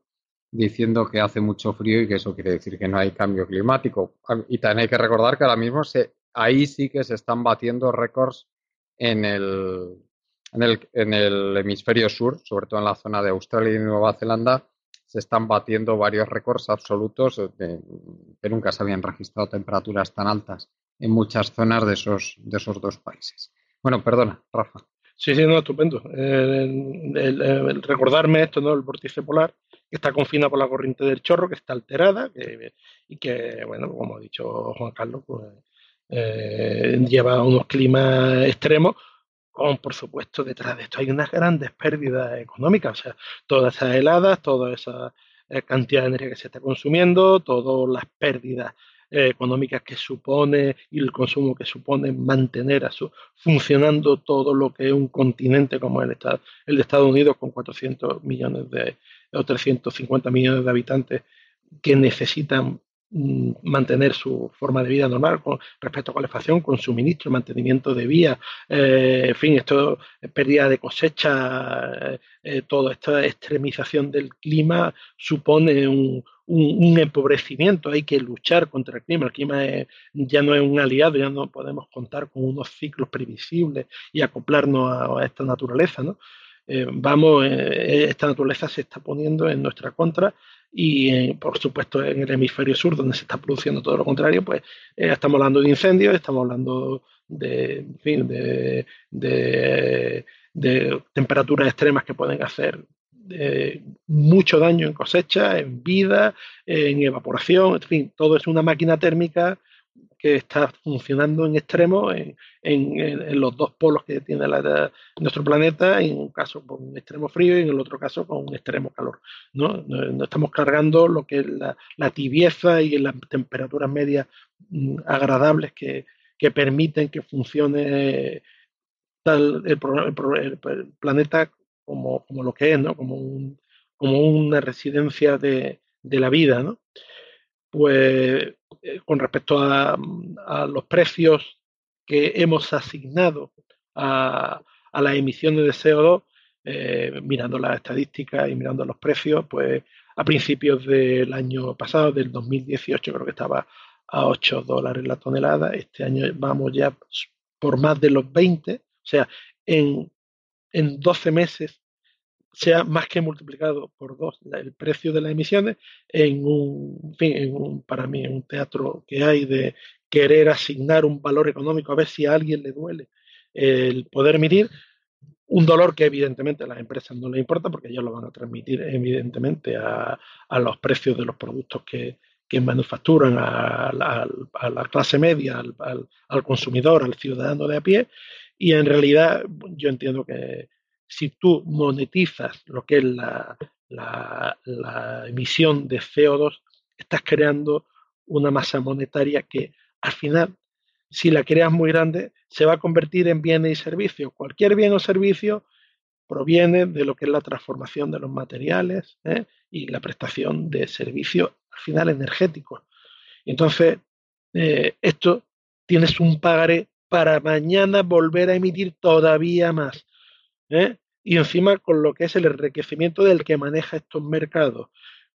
diciendo que hace mucho frío y que eso quiere decir que no hay cambio climático. Y también hay que recordar que ahora mismo se ahí sí que se están batiendo récords en el, en el, en el hemisferio sur, sobre todo en la zona de Australia y Nueva Zelanda, se están batiendo varios récords absolutos que nunca se habían registrado temperaturas tan altas en muchas zonas de esos, de esos dos países. Bueno, perdona, Rafa. Sí, sí, no, estupendo. Recordarme esto, ¿no? El vórtice polar, que está confinado por la corriente del chorro, que está alterada, y que, bueno, como ha dicho Juan Carlos, pues eh, lleva unos climas extremos, por supuesto detrás de esto hay unas grandes pérdidas económicas, o sea, todas esas heladas, toda esa eh, cantidad de energía que se está consumiendo, todas las pérdidas eh, económicas que supone y el consumo que supone mantener a su, funcionando todo lo que es un continente como el, Estado, el de Estados Unidos con 400 millones de o 350 millones de habitantes que necesitan mantener su forma de vida normal con respecto a calefacción, con suministro, mantenimiento de vías, eh, en fin, esto pérdida de cosecha, eh, eh, toda esta extremización del clima supone un, empobrecimiento, hay que luchar contra el clima, el clima ya no es un aliado, ya no podemos contar con unos ciclos previsibles y acoplarnos a esta naturaleza, ¿no? Vamos, esta naturaleza se está poniendo en nuestra contra y eh, por supuesto en el hemisferio sur donde se está produciendo todo lo contrario pues eh, estamos hablando de incendios estamos hablando de, fin, de, de, temperaturas extremas que pueden hacer eh, mucho daño en cosecha, en vida, en evaporación, en fin, todo es una máquina térmica que está funcionando en extremo en, en, los dos polos que tiene nuestro planeta, en un caso con un extremo frío y en el otro caso con un extremo calor. No, no, estamos cargando lo que es la, tibieza y las temperaturas medias mm, agradables que, que, permiten que funcione tal, el, planeta como, como, lo que es, ¿no? como, un, como una residencia de, la vida, ¿no? Pues eh, con respecto a, los precios que hemos asignado a, las emisiones de CO2, eh, mirando las estadísticas y mirando los precios, pues a principios del año pasado, del 2018, creo que estaba a 8 dólares la tonelada. Este año vamos ya por más de los 20. O sea, en, en 12 meses se ha más que multiplicado por dos el precio de las emisiones en un, fin, en un, para mí, en un teatro que hay de querer asignar un valor económico a ver si a alguien le duele el poder emitir, un dolor que evidentemente a las empresas no les importa porque ellos lo van a transmitir evidentemente a, a los precios de los productos que, que manufacturan a, la clase media, al, al, consumidor, al ciudadano de a pie. Y en realidad yo entiendo que si tú monetizas lo que es la, la emisión de CO2, estás creando una masa monetaria que al final si la creas muy grande, se va a convertir en bienes y servicios. Cualquier bien o servicio proviene de lo que es la transformación de los materiales ¿eh? y la prestación de servicios, al final, energéticos. Entonces, eh, esto tienes un pagaré para mañana volver a emitir todavía más. ¿Eh? Y encima con lo que es el enriquecimiento del que maneja estos mercados,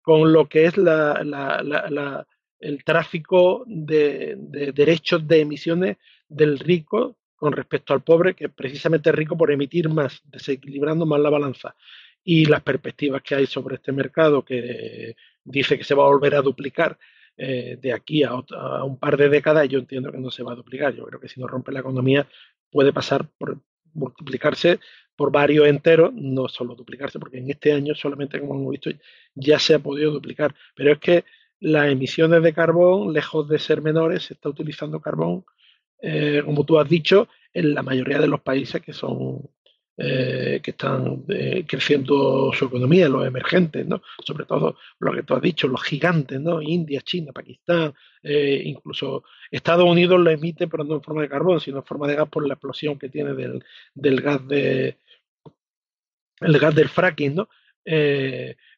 con lo que es la, el tráfico de, derechos de emisiones del rico con respecto al pobre, que precisamente es rico por emitir más, desequilibrando más la balanza. Y las perspectivas que hay sobre este mercado, que dice que se va a volver a duplicar eh, de aquí a, a, un par de décadas, yo entiendo que no se va a duplicar. Yo creo que si no rompe la economía puede pasar por multiplicarse por varios enteros, no solo duplicarse, porque en este año solamente, como hemos visto, ya se ha podido duplicar. Pero es que las emisiones de carbón, lejos de ser menores, se está utilizando carbón, eh, como tú has dicho, en la mayoría de los países que son eh, que están eh, creciendo su economía, los emergentes, ¿no? Sobre todo lo que tú has dicho, los gigantes, ¿no? India, China, Pakistán, incluso Estados Unidos lo emite, pero no en forma de carbón, sino en forma de gas por la explosión que tiene del, del gas de el gas del fracking, ¿no?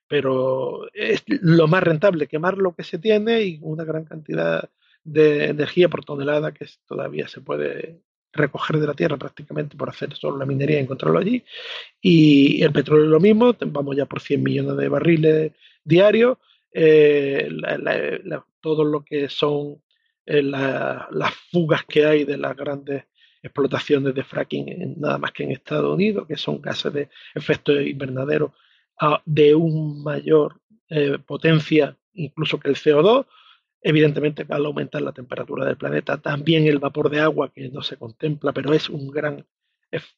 pero es lo más rentable quemar lo que se tiene y una gran cantidad de energía por tonelada que todavía se puede recoger de la tierra prácticamente por hacer solo la minería y encontrarlo allí. Y el petróleo es lo mismo, vamos ya por 100 millones de barriles diarios. Eh, todo lo que son eh, las fugas que hay de las grandes explotaciones de fracking, nada más que en Estados Unidos, que son gases de efecto invernadero de un mayor eh, potencia incluso que el CO2. Evidentemente, al aumentar la temperatura del planeta, también el vapor de agua, que no se contempla, pero es un gran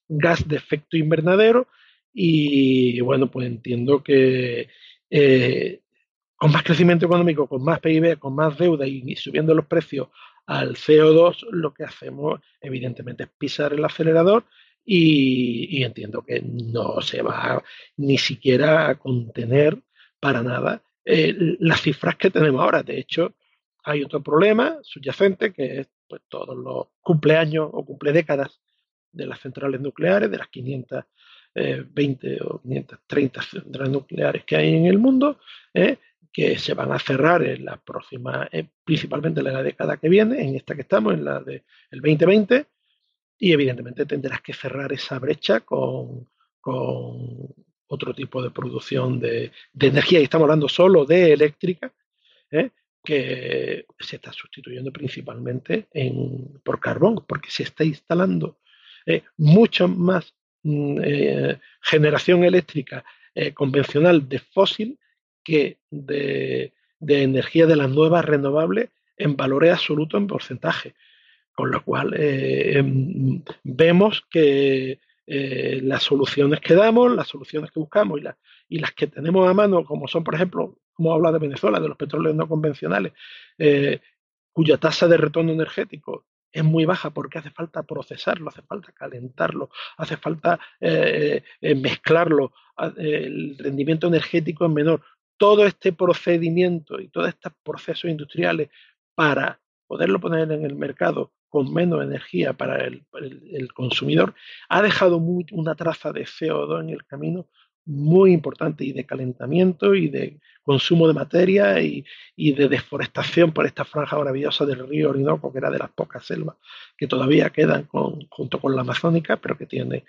gas de efecto invernadero. Y bueno, pues entiendo que eh, con más crecimiento económico, con más PIB, con más deuda y, subiendo los precios al CO2, lo que hacemos evidentemente es pisar el acelerador y, entiendo que no se va ni siquiera a contener para nada eh, las cifras que tenemos ahora. De hecho, hay otro problema subyacente que es pues, todos los cumpleaños o cumpledécadas de las centrales nucleares, de las 520 eh, o 530 centrales nucleares que hay en el mundo, eh, que se van a cerrar en la próxima, principalmente en la década que viene, en esta que estamos, en la del 2020, y evidentemente tendrás que cerrar esa brecha con, otro tipo de producción de, energía, y estamos hablando solo de eléctrica, ¿eh? que se está sustituyendo principalmente por carbón, porque se está instalando eh, mucha más mm, eh, generación eléctrica convencional de fósil que de, de energía de las nuevas renovables en valores absolutos en porcentaje. Con lo cual eh, em, vemos que eh, las soluciones que damos, las soluciones que buscamos y, y, las que tenemos a mano, como son, por ejemplo, como habla de Venezuela, de los petróleos no convencionales, eh, cuya tasa de retorno energético es muy baja porque hace falta procesarlo, hace falta calentarlo, hace falta mezclarlo, el rendimiento energético es menor. Todo este procedimiento y todos estos procesos industriales para poderlo poner en el mercado con menos energía para el, consumidor, ha dejado una traza de CO2 en el camino muy importante y de calentamiento y de consumo de materia y, de deforestación por esta franja maravillosa del río Orinoco, que era de las pocas selvas que todavía quedan junto con la amazónica, pero que tiene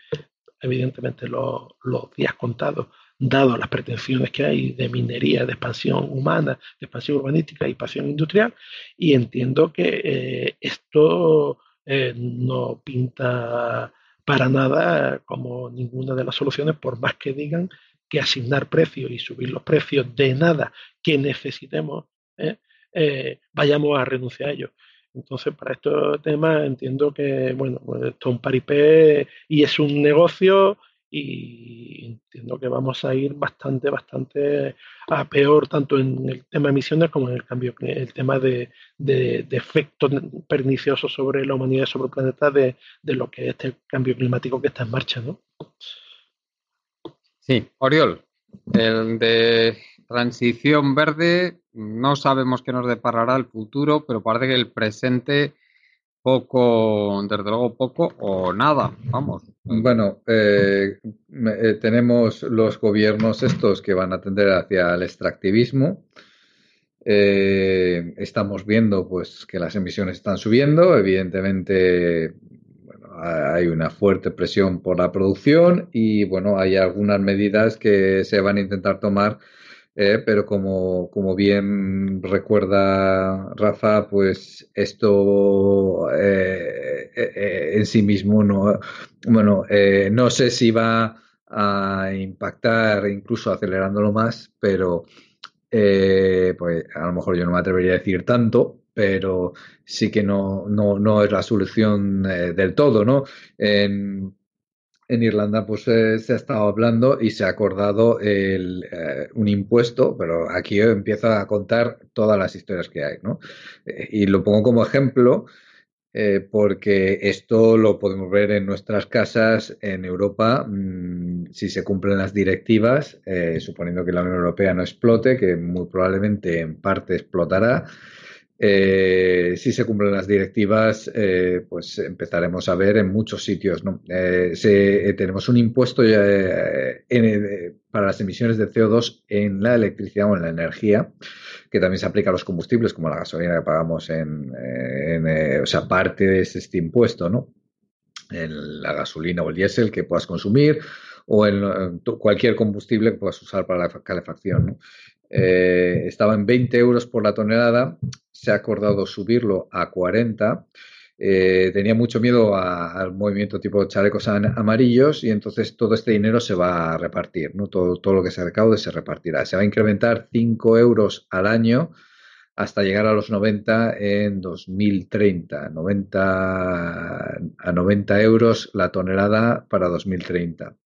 evidentemente los, días contados, dado las pretensiones que hay de minería, de expansión humana, de expansión urbanística y expansión industrial, y entiendo que eh, esto eh, no pinta para nada como ninguna de las soluciones, por más que digan que asignar precios y subir los precios de nada que necesitemos, ¿eh? Eh, vayamos a renunciar a ellos. Entonces, para estos temas entiendo que, bueno, pues esto es un paripé y es un negocio y entiendo que vamos a ir bastante, bastante a peor tanto en el tema de emisiones como en el cambio, el tema de, de, efectos perniciosos sobre la humanidad, sobre el planeta, de, de, lo que es este cambio climático que está en marcha, ¿no? Sí, Oriol, el de transición verde, no sabemos qué nos deparará el futuro, pero parece que el presente poco, desde luego poco o nada, vamos. Bueno, eh, eh, tenemos los gobiernos estos que van a tender hacia el extractivismo. Eh, estamos viendo pues que las emisiones están subiendo, evidentemente hay una fuerte presión por la producción y bueno, hay algunas medidas que se van a intentar tomar eh, pero como, como, bien recuerda Rafa, pues esto eh, eh, en sí mismo no, bueno, no sé si va a impactar incluso acelerándolo más, pero pues a lo mejor yo no me atrevería a decir tanto, pero sí que no, no, no es la solución del todo, ¿no? En, en Irlanda pues eh, se ha estado hablando y se ha acordado el, eh, un impuesto, pero aquí empiezo a contar todas las historias que hay, ¿no? Eh, y lo pongo como ejemplo porque esto lo podemos ver en nuestras casas en Europa, mm, si se cumplen las directivas, suponiendo que la Unión Europea no explote, que muy probablemente en parte explotará. Eh, si se cumplen las directivas, eh, pues empezaremos a ver en muchos sitios. ¿no? Eh, tenemos un impuesto para las emisiones de CO2 en la electricidad o en la energía, que también se aplica a los combustibles, como la gasolina que pagamos en, o sea, parte de este impuesto, ¿no? En la gasolina o el diésel que puedas consumir o en, cualquier combustible que puedas usar para la calefacción. ¿no? Eh, estaba en 20 euros por la tonelada, se ha acordado subirlo a 40. Eh, tenía mucho miedo al movimiento tipo chalecos amarillos y entonces todo este dinero se va a repartir, ¿no? todo, todo lo que se recaude se repartirá. Se va a incrementar 5 euros al año hasta llegar a los 90 en 2030, 90 a 90 euros la tonelada para 2030.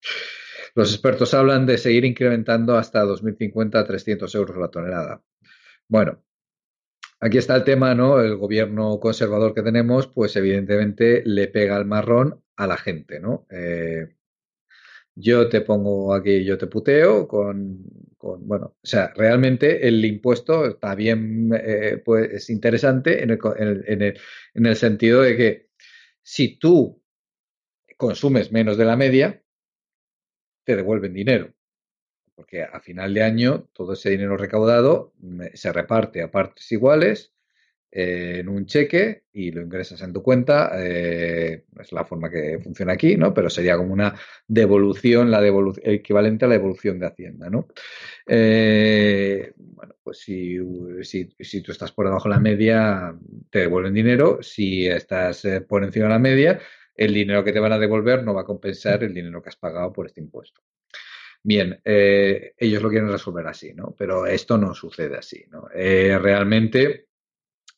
Los expertos hablan de seguir incrementando hasta 2050 a 300 euros la tonelada. Bueno, aquí está el tema, ¿no? El gobierno conservador que tenemos, pues evidentemente le pega el marrón a la gente, ¿no? Eh, yo te pongo aquí, yo te puteo con, bueno, o sea, realmente el impuesto está bien, eh, pues es interesante en el, en, el, en el sentido de que si tú consumes menos de la media, te devuelven dinero. Porque a final de año todo ese dinero recaudado se reparte a partes iguales eh, en un cheque y lo ingresas en tu cuenta. Eh, es la forma que funciona aquí, ¿no? Pero sería como una devolución, la equivalente a la devolución de Hacienda, ¿no? Eh, bueno, pues si, si, si, tú estás por debajo de la media, te devuelven dinero. Si estás por encima de la media, el dinero que te van a devolver no va a compensar el dinero que has pagado por este impuesto. Bien, eh, ellos lo quieren resolver así, ¿no? Pero esto no sucede así, ¿no? Eh, realmente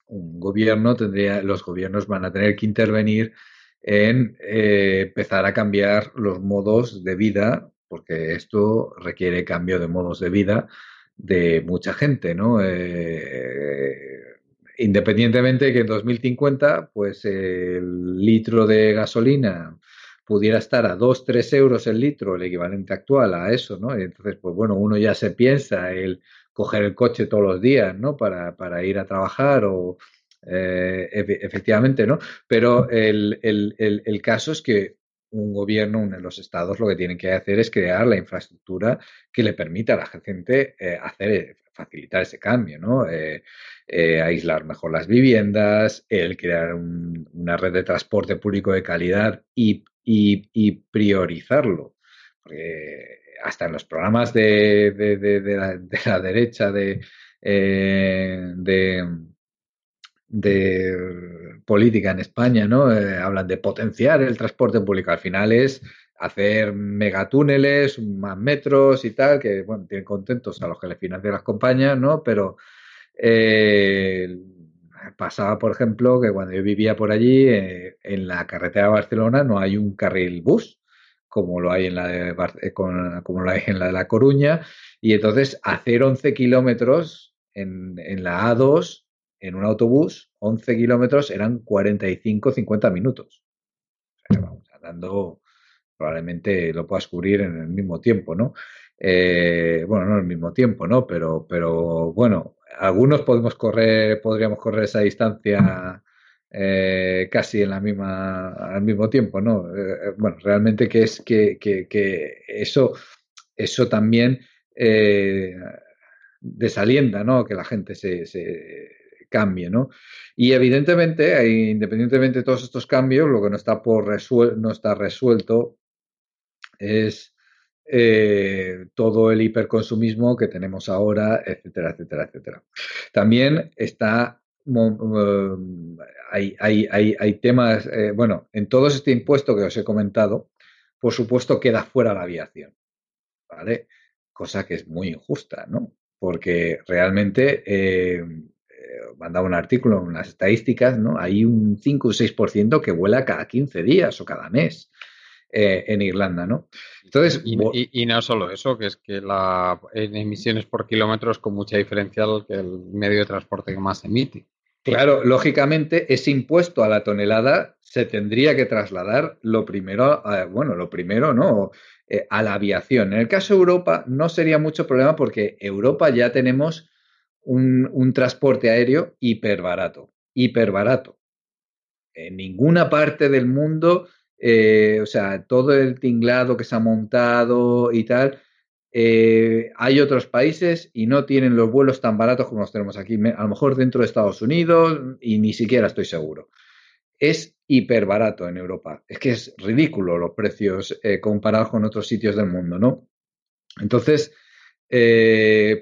un gobierno tendría, los gobiernos van a tener que intervenir en eh, empezar a cambiar los modos de vida, porque esto requiere cambio de modos de vida de mucha gente, ¿no? Independientemente de que en 2050, pues el litro de gasolina pudiera estar a 2, 3 euros el litro, el equivalente actual a eso, ¿no? entonces, pues bueno, uno ya se piensa el coger el coche todos los días, ¿no? Para, ir a trabajar o eh, efectivamente, ¿no? Pero el, el, el, caso es que un gobierno, los estados, lo que tienen que hacer es crear la infraestructura que le permita a la gente eh, hacer, facilitar ese cambio, ¿no? Eh, eh, aislar mejor las viviendas, el crear una red de transporte público de calidad y, priorizarlo. Porque hasta en los programas de, de, la, derecha de, de política en España, ¿no? Eh, hablan de potenciar el transporte público. Al final es hacer megatúneles, más metros y tal, que, bueno, tienen contentos a los que les financian las compañías, ¿no? Pero eh, pasaba, por ejemplo, que cuando yo vivía por allí, eh, en la carretera de Barcelona no hay un carril bus, como lo hay en la de, como lo hay en la de La Coruña, y entonces hacer 11 kilómetros en, en la A2 en un autobús, 11 kilómetros eran 45-50 minutos. O sea, vamos, andando, probablemente lo puedas cubrir en el mismo tiempo, ¿no? Eh, bueno, no en el mismo tiempo, ¿no? Pero, pero bueno, algunos podemos correr, podríamos correr esa distancia eh, casi en la misma, al mismo tiempo, ¿no? Eh, bueno, realmente que es que, que, eso, eso también desalienta, ¿no? Que la gente se, cambie, ¿no? Y evidentemente, independientemente de todos estos cambios, lo que no está, por no está resuelto es eh, todo el hiperconsumismo que tenemos ahora, etcétera, etcétera, etcétera. También está um, hay, hay, temas, eh, bueno, en todo este impuesto que os he comentado, por supuesto queda fuera la aviación, ¿vale? Cosa que es muy injusta, ¿no? Porque realmente eh, mandaba un artículo en las estadísticas, ¿no? Hay un 5 o 6% que vuela cada 15 días o cada mes eh, en Irlanda, ¿no? Entonces, y, no solo eso, que es que la, en emisiones por kilómetros con mucha diferencia que el medio de transporte que más emite. Claro, lógicamente ese impuesto a la tonelada se tendría que trasladar lo primero, bueno, lo primero, ¿no? Eh, a la aviación. En el caso de Europa no sería mucho problema porque Europa ya tenemos un, transporte aéreo hiper barato, hiper barato. En ninguna parte del mundo, eh, o sea, todo el tinglado que se ha montado y tal, eh, hay otros países y no tienen los vuelos tan baratos como los tenemos aquí, a lo mejor dentro de Estados Unidos y ni siquiera estoy seguro. Es hiper barato en Europa. Es que es ridículo los precios eh, comparados con otros sitios del mundo, ¿no? Entonces,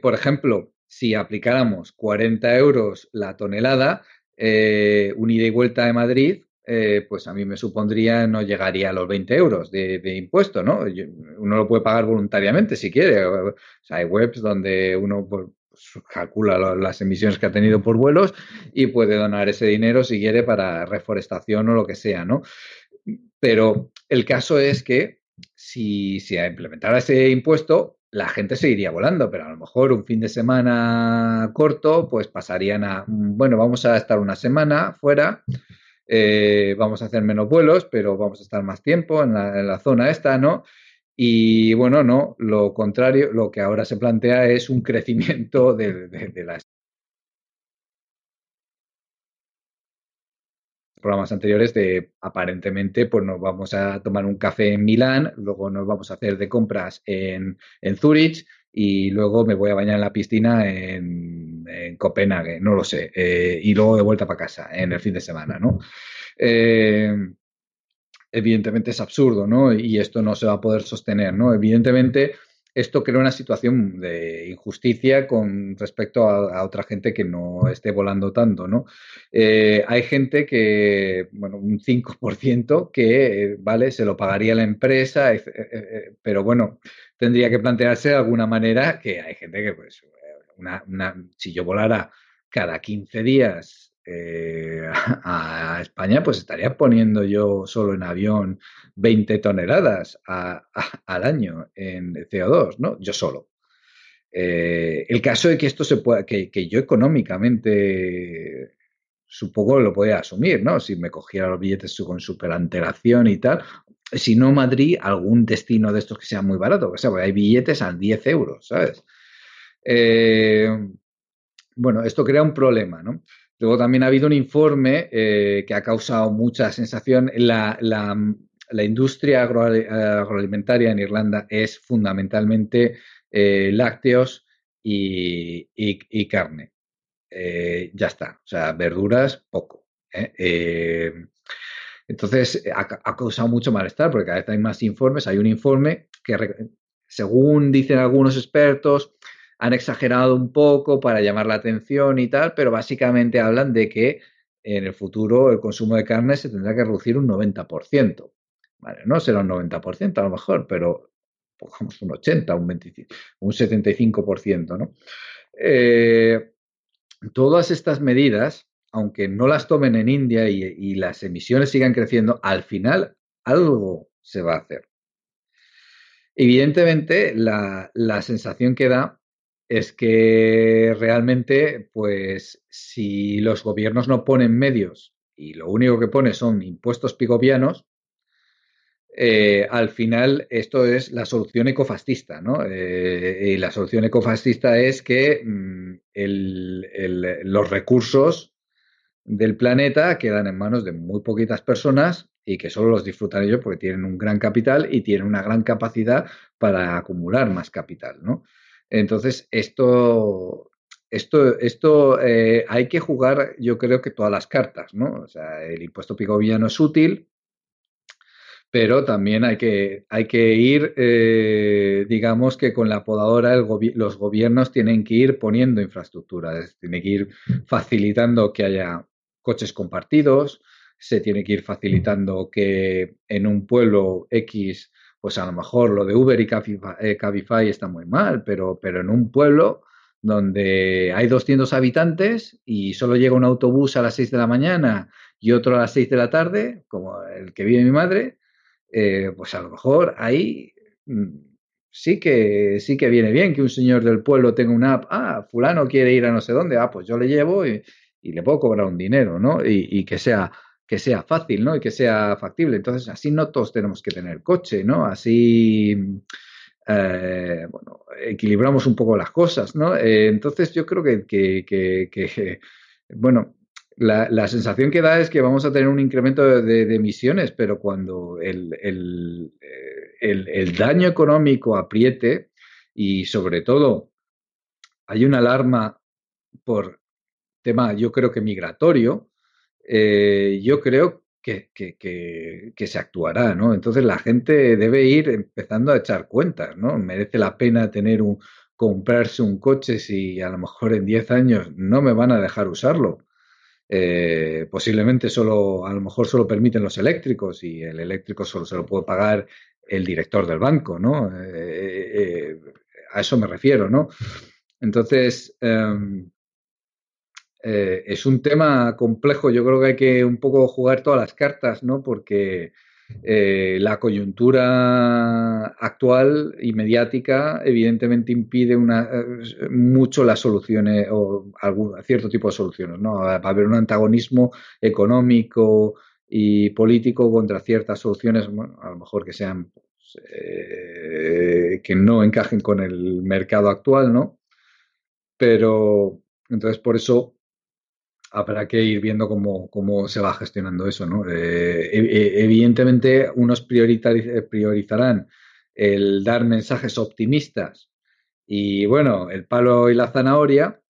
por ejemplo, si aplicáramos 40 euros la tonelada, eh, un ida y vuelta de Madrid, eh, pues a mí me supondría, no llegaría a los 20 euros de, impuesto, ¿no? uno lo puede pagar voluntariamente si quiere. O sea, hay webs donde uno pues, calcula las emisiones que ha tenido por vuelos y puede donar ese dinero si quiere para reforestación o lo que sea, ¿no? Pero el caso es que si se implementara ese impuesto, la gente seguiría volando, pero a lo mejor un fin de semana corto, pues pasarían a, bueno, vamos a estar una semana fuera, eh, vamos a hacer menos vuelos, pero vamos a estar más tiempo en la, zona esta, ¿no? Y bueno, no, lo contrario, lo que ahora se plantea es un crecimiento <laughs> de, de, de programas anteriores de aparentemente pues nos vamos a tomar un café en Milán, luego nos vamos a hacer de compras en, en Zurich y luego me voy a bañar en la piscina en, en Copenhague, no lo sé, eh, y luego de vuelta para casa en el fin de semana, ¿no? Eh, evidentemente es absurdo, ¿no? Y esto no se va a poder sostener, ¿no? Evidentemente esto crea una situación de injusticia con respecto a, otra gente que no esté volando tanto, ¿no? Eh, hay gente que, bueno, un 5% que, vale, se lo pagaría la empresa, eh, eh, pero bueno, tendría que plantearse de alguna manera que hay gente que, pues, una, una, si yo volara cada 15 días eh, <laughs> a, España, pues estaría poniendo yo solo en avión 20 toneladas al año en CO2, ¿no? Yo solo. Eh, el caso de que esto se pueda, que, yo económicamente supongo lo podía asumir, ¿no? Si me cogiera los billetes con super antelación y tal. Si no Madrid, algún destino de estos que sea muy barato, que sea, porque hay billetes a 10 euros, ¿sabes? Eh, bueno, esto crea un problema, ¿no? Luego también ha habido un informe eh, que ha causado mucha sensación. La, industria agroalimentaria en Irlanda es fundamentalmente eh, lácteos y, carne. Eh, ya está. O sea, verduras, poco. entonces, ha, causado mucho malestar porque cada vez hay más informes. Hay un informe que, según dicen algunos expertos, han exagerado un poco para llamar la atención y tal, pero básicamente hablan de que en el futuro el consumo de carne se tendrá que reducir un 90%. Vale, no será un 90% a lo mejor, pero pongamos un 80, un 25, un 75%, ¿no? Eh, todas estas medidas, aunque no las tomen en India y, las emisiones sigan creciendo, al final algo se va a hacer. Evidentemente, la sensación que da es que realmente, pues, si los gobiernos no ponen medios y lo único que pone son impuestos pigovianos, eh, al final esto es la solución ecofascista, ¿no? Eh, y la solución ecofascista es que mm, los recursos del planeta quedan en manos de muy poquitas personas y que solo los disfrutan ellos porque tienen un gran capital y tienen una gran capacidad para acumular más capital, ¿no? Entonces, esto, esto, esto eh, hay que jugar, yo creo que todas las cartas, ¿no? O sea, el impuesto pigoviano es útil, pero también hay que, hay que ir, eh, digamos que con la podadora los gobiernos tienen que ir poniendo infraestructura, tienen que ir facilitando que haya coches compartidos, se tiene que ir facilitando que en un pueblo X pues a lo mejor lo de Uber y eh, Cabify, está muy mal, pero, pero en un pueblo donde hay 200 habitantes y solo llega un autobús a las 6 de la mañana y otro a las 6 de la tarde, como el que vive mi madre, eh, pues a lo mejor ahí mm, sí que sí que viene bien que un señor del pueblo tenga una app, ah, fulano quiere ir a no sé dónde, ah, pues yo le llevo y, le puedo cobrar un dinero, ¿no? y que sea que sea fácil, ¿no? Y que sea factible. Entonces, así no todos tenemos que tener coche, ¿no? Así, eh, bueno, equilibramos un poco las cosas, ¿no? Eh, entonces, yo creo que, que, bueno, la, sensación que da es que vamos a tener un incremento de, emisiones, pero cuando el, el, el, el, daño económico apriete y sobre todo hay una alarma por tema, yo creo que migratorio, eh, yo creo que, se actuará, ¿no? Entonces la gente debe ir empezando a echar cuentas, ¿no? Merece la pena tener un, comprarse un coche si a lo mejor en 10 años no me van a dejar usarlo. Eh, posiblemente solo, a lo mejor solo permiten los eléctricos y el eléctrico solo se lo puede pagar el director del banco, ¿no? Eh, a eso me refiero, ¿no? Entonces, em, eh, es un tema complejo. Yo creo que hay que un poco jugar todas las cartas, ¿no? Porque eh, la coyuntura actual y mediática evidentemente impide una, eh, mucho las soluciones o algún cierto tipo de soluciones, ¿no? Va a haber un antagonismo económico y político contra ciertas soluciones, a lo mejor que sean pues, que no encajen con el mercado actual, ¿no? Pero entonces por eso habrá que ir viendo cómo, cómo se va gestionando eso, ¿no? Eh, e, e, evidentemente, unos priorizarán el dar mensajes optimistas y, bueno, el palo y la zanahoria,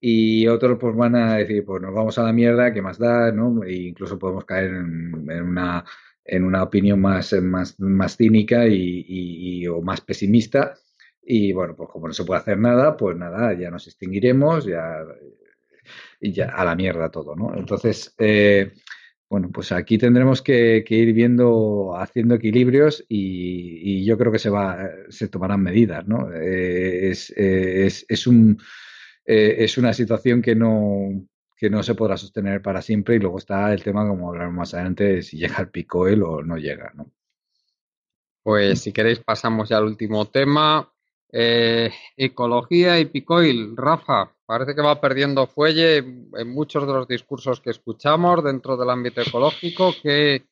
y otros pues van a decir, pues nos vamos a la mierda, ¿qué más da? ¿no? E incluso podemos caer en, una, en una opinión más, más, más cínica y, o más pesimista. Y bueno, pues como no se puede hacer nada, pues nada, ya nos extinguiremos, ya y ya a la mierda todo, ¿no? Entonces, eh, bueno, pues aquí tendremos que, ir viendo, haciendo equilibrios y, yo creo que se va, se tomarán medidas, ¿no? Eh, es, es, un, eh, es una situación que no, que no se podrá sostener para siempre y luego está el tema, como hablaremos más adelante, si llega el pico él o no llega, ¿no? Pues si queréis pasamos ya al último tema. ecología y Picoil. Rafa, Parece que va perdiendo fuelle en muchos de los discursos que escuchamos dentro del ámbito ecológico. ¿Qué,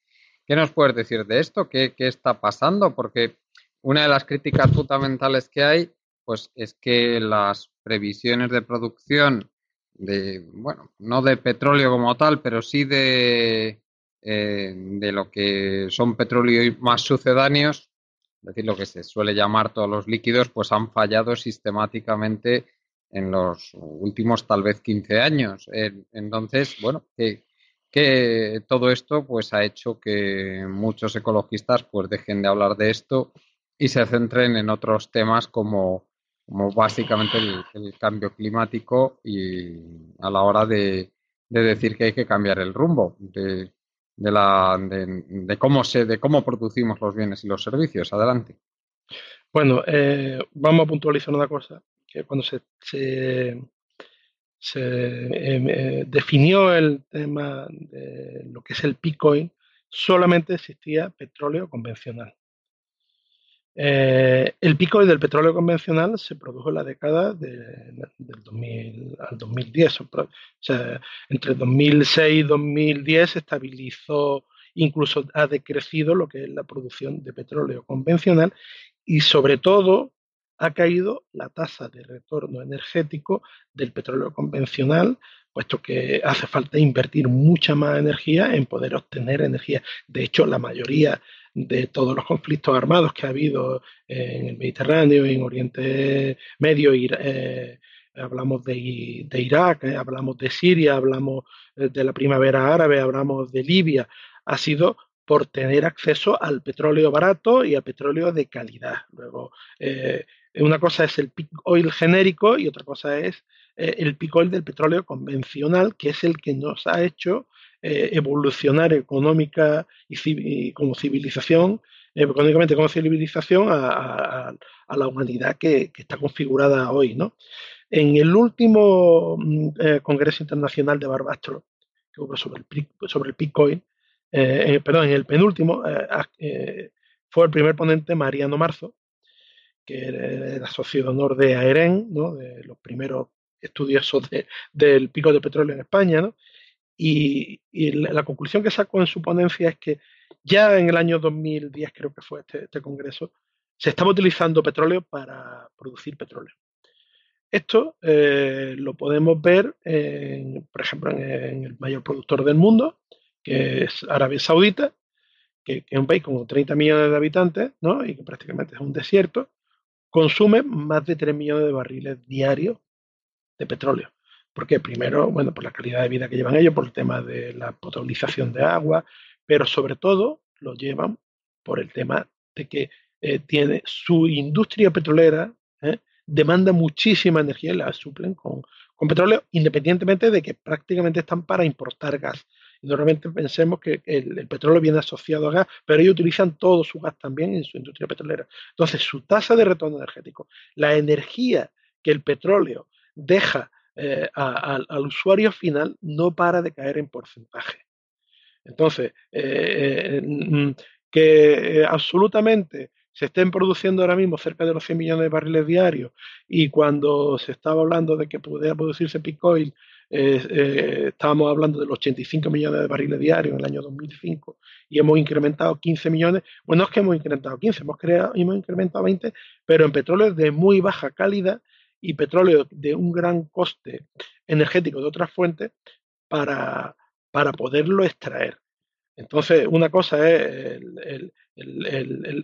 nos puedes decir de esto? ¿Qué, está pasando? Porque una de las críticas fundamentales que hay pues es que las previsiones de producción de, bueno, no de petróleo como tal, pero sí de, eh, de lo que son petróleo y más sucedáneos, es decir, lo que se suele llamar todos los líquidos, pues han fallado sistemáticamente en los últimos tal vez 15 años. entonces, bueno, que, todo esto pues ha hecho que muchos ecologistas pues dejen de hablar de esto y se centren en otros temas como, como básicamente el, cambio climático y a la hora de, decir que hay que cambiar el rumbo de, de, la, de, cómo se, de cómo producimos los bienes y los servicios. Adelante. Bueno, eh, vamos a puntualizar una cosa que cuando se, se, em, eh, definió el tema de lo que es el Bitcoin, solamente existía petróleo convencional. Eh, el pico del petróleo convencional se produjo en la década del 2000 al 2010. O sea, entre 2006 y 2010 se estabilizó, incluso ha decrecido lo que es la producción de petróleo convencional y sobre todo ha caído la tasa de retorno energético del petróleo convencional, puesto que hace falta invertir mucha más energía en poder obtener energía. De hecho, la mayoría de todos los conflictos armados que ha habido en el Mediterráneo, en Oriente Medio, eh, hablamos de, Irak, eh, hablamos de Siria, hablamos eh, de la primavera árabe, hablamos de Libia, ha sido por tener acceso al petróleo barato y a petróleo de calidad. Luego, una cosa es el peak oil genérico y otra cosa es eh, el peak oil del petróleo convencional, que es el que nos ha hecho eh, evolucionar económica y, como civilización, eh, económicamente como civilización a, la humanidad que, está configurada hoy. ¿no? En el último mm, Congreso Internacional de Barbastro, que hubo sobre el, sobre el perdón, en el penúltimo, fue el primer ponente Mariano Marzo, que era socio de honor de AEREN, ¿no? de los primeros estudiosos del pico de petróleo en España, ¿no? Y, la, conclusión que sacó en su ponencia es que ya en el año 2010, creo que fue este, este congreso, se estaba utilizando petróleo para producir petróleo. Esto eh, lo podemos ver, por ejemplo, en, el mayor productor del mundo, que es Arabia Saudita, que, que, es un país con 30 millones de habitantes ¿no? y que prácticamente es un desierto, consume más de 3 millones de barriles diarios de petróleo. Porque primero, bueno, por la calidad de vida que llevan ellos, por el tema de la potabilización de agua, pero sobre todo lo llevan por el tema de que eh, tiene su industria petrolera, ¿eh? demanda muchísima energía y la suplen con, con petróleo, independientemente de que prácticamente están para importar gas. Normalmente pensemos que el, petróleo viene asociado a gas, pero ellos utilizan todo su gas también en su industria petrolera. Entonces, su tasa de retorno energético, la energía que el petróleo deja eh, al usuario final, no para de caer en porcentaje. Entonces, eh, eh, mm, que absolutamente se estén produciendo ahora mismo cerca de los 100 millones de barriles diarios y cuando se estaba hablando de que pudiera producirse Bitcoin eh, estábamos hablando de los 85 millones de barriles diarios en el año 2005 y hemos incrementado 15 millones. Bueno, no es que hemos incrementado 15, hemos, creado, hemos incrementado 20, pero en petróleo de muy baja calidad y petróleo de un gran coste energético de otras fuentes para, para poderlo extraer. Entonces, una cosa es el,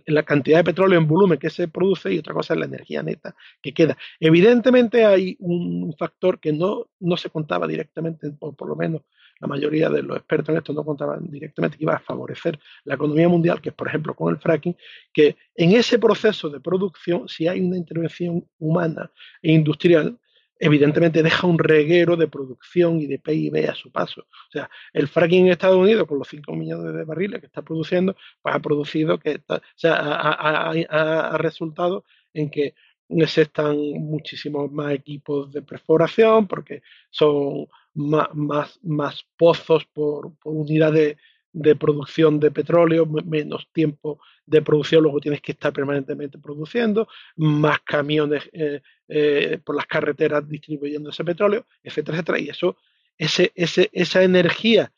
la cantidad de petróleo en volumen que se produce y otra cosa es la energía neta que queda. Evidentemente hay un factor que no, no se contaba directamente, o por lo menos la mayoría de los expertos en esto no contaban directamente que iba a favorecer la economía mundial, que es por ejemplo con el fracking, que en ese proceso de producción, si hay una intervención humana e industrial, evidentemente deja un reguero de producción y de PIB a su paso. O sea, el fracking en Estados Unidos, con los 5 millones de barriles que está produciendo, pues ha producido que, o sea, ha, resultado en que necesitan muchísimos más equipos de perforación porque son más, más, más pozos por, por unidad de, de producción de petróleo, menos tiempo de producción, luego tienes que estar permanentemente produciendo, más camiones eh, eh, por las carreteras distribuyendo ese petróleo, etcétera, etcétera. Y eso, ese, ese, esa energía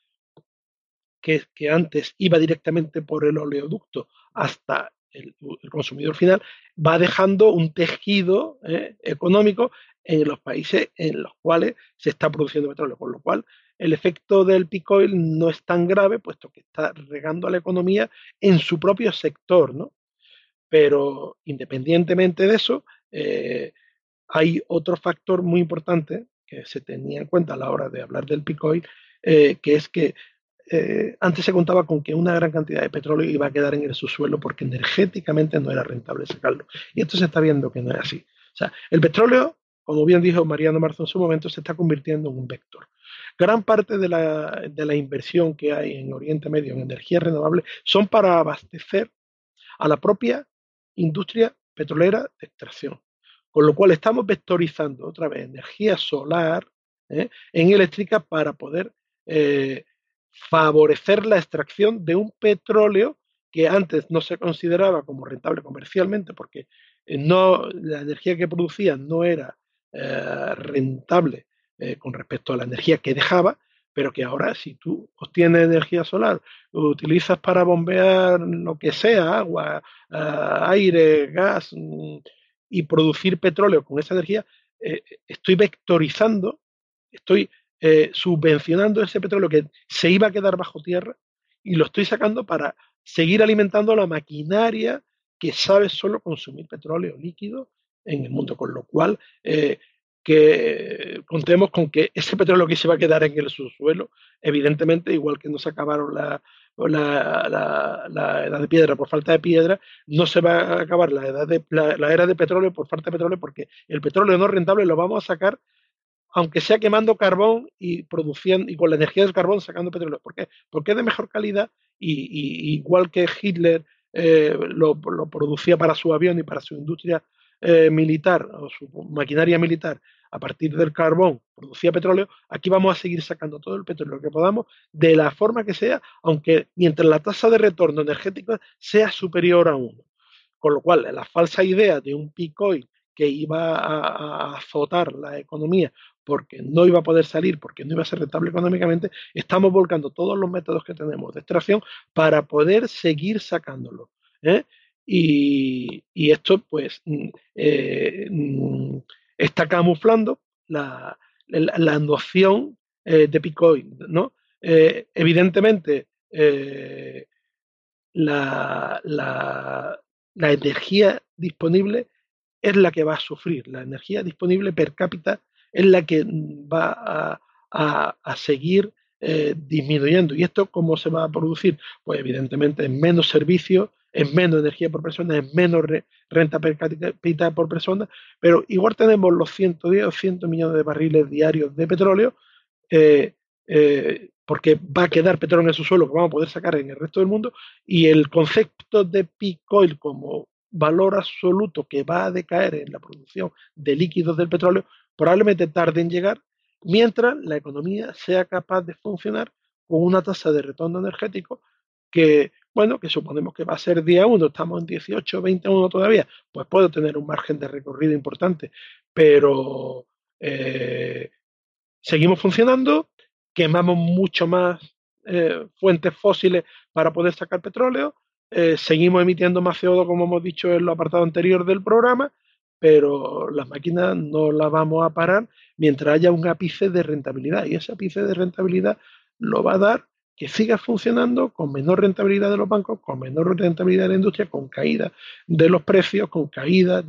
que, que, antes iba directamente por el oleoducto hasta el, consumidor final, va dejando un tejido eh, económico en los países en los cuales se está produciendo petróleo, con lo cual el efecto del peak oil no es tan grave, puesto que está regando a la economía en su propio sector, ¿no? Pero independientemente de eso, eh, hay otro factor muy importante que se tenía en cuenta a la hora de hablar del peak oil, eh, que es que eh, antes se contaba con que una gran cantidad de petróleo iba a quedar en el subsuelo porque energéticamente no era rentable sacarlo. Y esto se está viendo que no es así. O sea, el petróleo, como bien dijo Mariano Marzo en su momento, se está convirtiendo en un vector. Gran parte de la, de la inversión que hay en Oriente Medio en energías renovables son para abastecer a la propia industria petrolera de extracción. Con lo cual estamos vectorizando otra vez energía solar ¿eh? en eléctrica para poder eh, favorecer la extracción de un petróleo que antes no se consideraba como rentable comercialmente porque eh, no, la energía que producía no era rentable con respecto a la energía que dejaba, pero que ahora si tú obtienes energía solar, utilizas para bombear lo que sea, agua, aire, gas, mm, y producir petróleo con esa energía, eh, estoy vectorizando, estoy eh, subvencionando ese petróleo que se iba a quedar bajo tierra y lo estoy sacando para seguir alimentando la maquinaria que sabe solo consumir petróleo líquido en el mundo, con lo cual eh, que contemos con que ese petróleo que se va a quedar en el subsuelo, evidentemente, igual que no se acabaron la, la, la, edad de piedra por falta de piedra, no se va a acabar la, edad de, la, era de petróleo por falta de petróleo, porque el petróleo no rentable lo vamos a sacar aunque sea quemando carbón y produciendo y con la energía del carbón sacando petróleo. ¿Por qué? Porque es de mejor calidad y, igual que Hitler eh, lo, producía para su avión y para su industria eh, militar o su maquinaria militar a partir del carbón producía petróleo, aquí vamos a seguir sacando todo el petróleo que podamos de la forma que sea, aunque mientras la tasa de retorno energético sea superior a uno. Con lo cual, la falsa idea de un Bitcoin que iba a, azotar la economía porque no iba a poder salir, porque no iba a ser rentable económicamente, estamos volcando todos los métodos que tenemos de extracción para poder seguir sacándolo. ¿eh? Y, esto, pues, mm, eh, mm, está camuflando la, noción eh, de Bitcoin, ¿no? Eh, evidentemente, eh, la, energía disponible es la que va a sufrir, la energía disponible per cápita es la que va a, seguir disminuyendo. ¿Y esto cómo se va a producir? Pues evidentemente en menos servicios, es menos energía por persona, es menos renta per cápita por persona, pero igual tenemos los 110 o 100 millones de barriles diarios de petróleo, eh, eh, porque va a quedar petróleo en el subsuelo que vamos a poder sacar en el resto del mundo, y el concepto de peak oil como valor absoluto que va a decaer en la producción de líquidos del petróleo, probablemente tarde en llegar, mientras la economía sea capaz de funcionar con una tasa de retorno energético que bueno, que suponemos que va a ser día 1, estamos en 18, 21 todavía, pues puedo tener un margen de recorrido importante, pero eh, seguimos funcionando, quemamos mucho más eh, fuentes fósiles para poder sacar petróleo, eh, seguimos emitiendo más CO2 como hemos dicho en lo apartado anterior del programa, pero las máquinas no las vamos a parar mientras haya un ápice de rentabilidad y ese ápice de rentabilidad lo va a dar que siga funcionando con menor rentabilidad de los bancos, con menor rentabilidad de la industria, con caída de los precios, con caída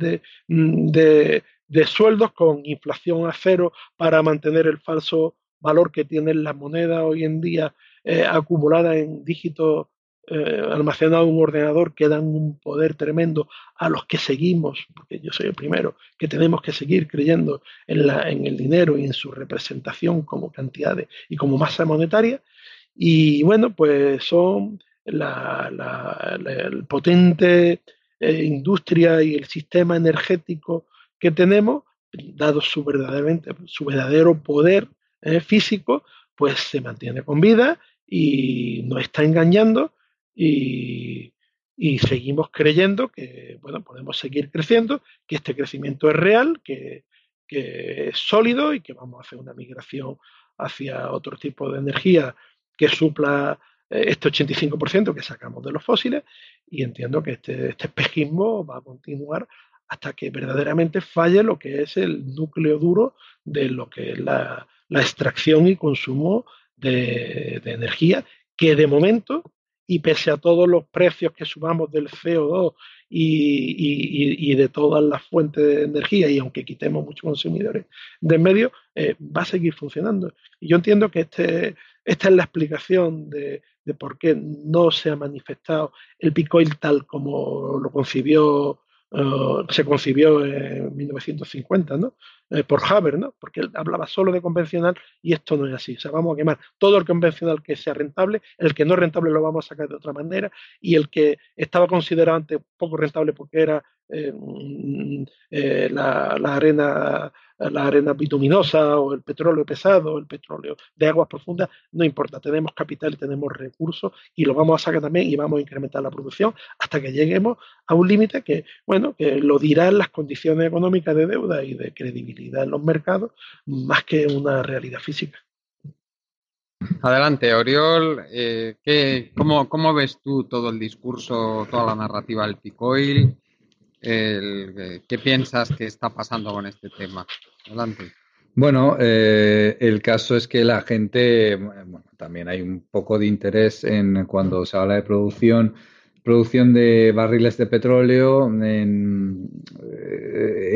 mm, de, sueldos, con inflación a cero para mantener el falso valor que tienen las monedas hoy en día eh, acumuladas en dígitos eh, en un ordenador que dan un poder tremendo a los que seguimos, porque yo soy el primero, que tenemos que seguir creyendo en, la, en el dinero y en su representación como cantidades y como masa monetaria, y bueno, pues son la, el potente eh, industria y el sistema energético que tenemos, dado su, verdaderamente, su verdadero poder eh, físico, pues se mantiene con vida y nos está engañando y, y, seguimos creyendo que bueno, podemos seguir creciendo, que este crecimiento es real, que, que es sólido y que vamos a hacer una migración hacia otro tipo de energía que supla eh, este 85% que sacamos de los fósiles y entiendo que este, este espejismo va a continuar hasta que verdaderamente falle lo que es el núcleo duro de lo que es la, extracción y consumo de, energía, que de momento, y pese a todos los precios que subamos del CO2 y, de todas las fuentes de energía, y aunque quitemos muchos consumidores de medio, eh, va a seguir funcionando. Y yo entiendo que este, esta es la explicación de, por qué no se ha manifestado el Bitcoin tal como lo concibió eh, se concibió en 1950, ¿no? Eh, por Haber, ¿no? Porque él hablaba solo de convencional y esto no es así. O sea, vamos a quemar todo el convencional que sea rentable, el que no es rentable lo vamos a sacar de otra manera y el que estaba considerado antes poco rentable porque era eh, mm, la, arena la arena bituminosa o el petróleo pesado, el petróleo de aguas profundas, no importa, tenemos capital y tenemos recursos y lo vamos a sacar también y vamos a incrementar la producción hasta que lleguemos a un límite que, bueno, que lo dirán las condiciones económicas de deuda y de credibilidad en los mercados más que una realidad física. Adelante, Oriol. Eh, cómo, ¿Cómo ves tú todo el discurso, toda la narrativa del Picoil? ¿Qué piensas que está pasando con este tema? Adelante. Bueno, eh, el caso es que la gente, también hay un poco de interés en cuando se habla de producción, producción de barriles de petróleo eh,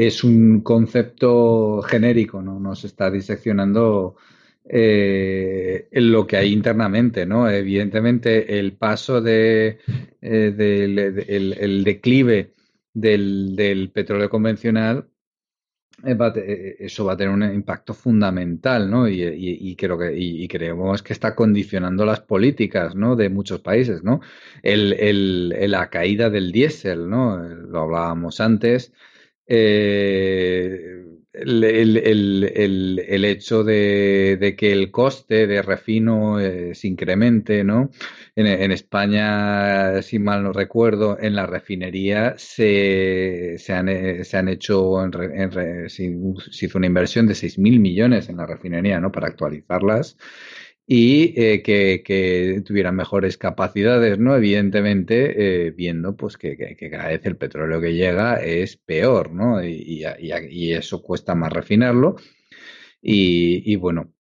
es un concepto genérico, ¿no? No se está diseccionando eh, lo que hay internamente, ¿no? Evidentemente, el paso de, el declive del, petróleo convencional, eh, eh, eso va a tener un impacto fundamental, ¿no? Y, creo que y, creemos que está condicionando las políticas, ¿no? De muchos países, ¿no? El, la caída del diésel, ¿no? Lo hablábamos antes. Eh, el, hecho de, que el coste de refino eh, se incremente, ¿no? En, España, si mal no recuerdo, en la refinería se, se, han, eh, se han, hecho, se, hizo una inversión de 6.000 millones en la refinería, ¿no? Para actualizarlas y eh, que, tuvieran mejores capacidades, ¿no? Evidentemente, eh, viendo pues que, cada vez el petróleo que llega es peor, ¿no? Y, eso cuesta más refinarlo. Y, bueno,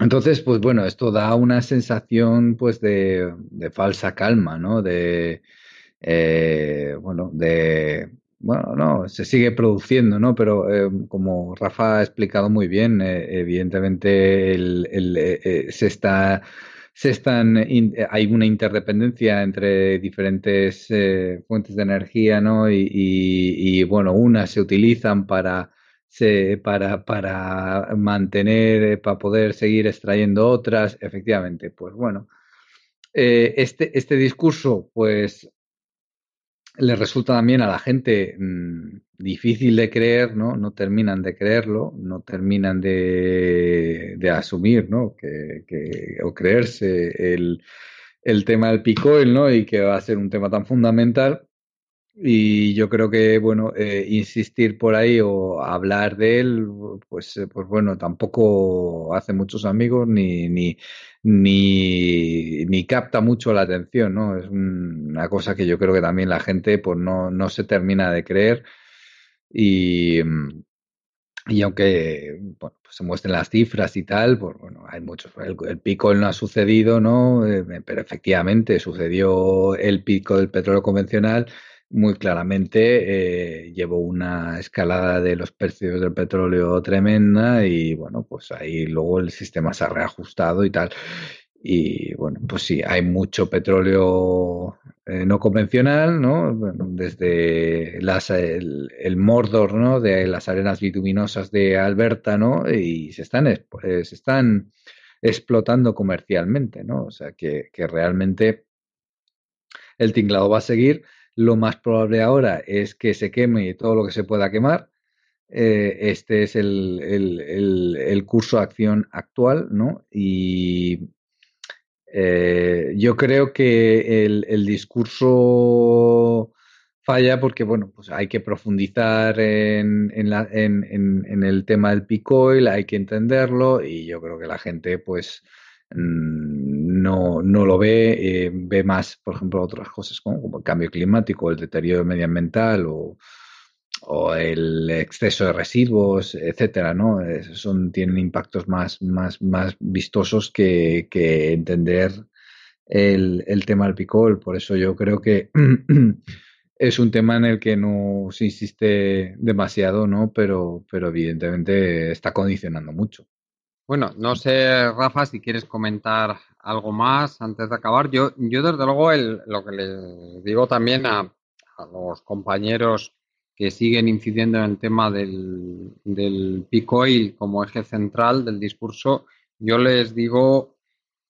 entonces, pues bueno, esto da una sensación pues de, falsa calma, ¿no? De, eh, bueno, de bueno, no, se sigue produciendo, ¿no? Pero eh, como Rafa ha explicado muy bien, eh, evidentemente el, eh, se está, se están, hay una interdependencia entre diferentes fuentes de energía, ¿no? Y, bueno, unas se utilizan para, se, para, para mantener, para poder seguir extrayendo otras, efectivamente, pues bueno. este, este discurso, pues le resulta también a la gente mm, difícil de creer, ¿no? No terminan de creerlo, no terminan de, de asumir, ¿no? Que, que, o creerse el, el tema del Picoil, ¿no? Y que va a ser un tema tan fundamental. Y yo creo que, bueno, eh, insistir por ahí o hablar de él, pues, eh, pues bueno, tampoco hace muchos amigos ni, ni, ni, ni capta mucho la atención, ¿no? Es una cosa que yo creo que también la gente pues no, no se termina de creer y, y aunque bueno, pues se muestren las cifras y tal, pues bueno, hay muchos. El, el, pico no ha sucedido, ¿no? Eh, pero efectivamente sucedió el pico del petróleo convencional muy claramente eh, llevó una escalada de los precios del petróleo tremenda y bueno, pues ahí luego el sistema se ha reajustado y tal. Y bueno, pues sí, hay mucho petróleo eh, no convencional, ¿no? desde las, el, el, Mordor. De las arenas bituminosas de Alberta, ¿no? Y se están, eh, se están explotando comercialmente, ¿no? O sea, que, que realmente el tinglado va a seguir lo más probable ahora es que se queme todo lo que se pueda quemar. Eh, este es el, el, curso de acción actual, ¿no? Y eh, yo creo que el, discurso falla porque, bueno, pues hay que profundizar en, en, la, en, en, el tema del picoil, hay que entenderlo y yo creo que la gente, pues, Mm, no, no lo ve, eh, ve más, por ejemplo, otras cosas como, el cambio climático, el deterioro medioambiental o, el exceso de residuos, etcétera, ¿no? Son, tienen impactos más, más, más vistosos que, que entender el, el, tema del picol. Por eso yo creo que <clears throat> es un tema en el que no se insiste demasiado, ¿no? Pero, pero evidentemente está condicionando mucho. Bueno, no sé, Rafa, si quieres comentar algo más antes de acabar. Yo, yo desde luego, lo que le digo también a, los compañeros que siguen incidiendo en el tema del, del oil como eje central del discurso, yo les digo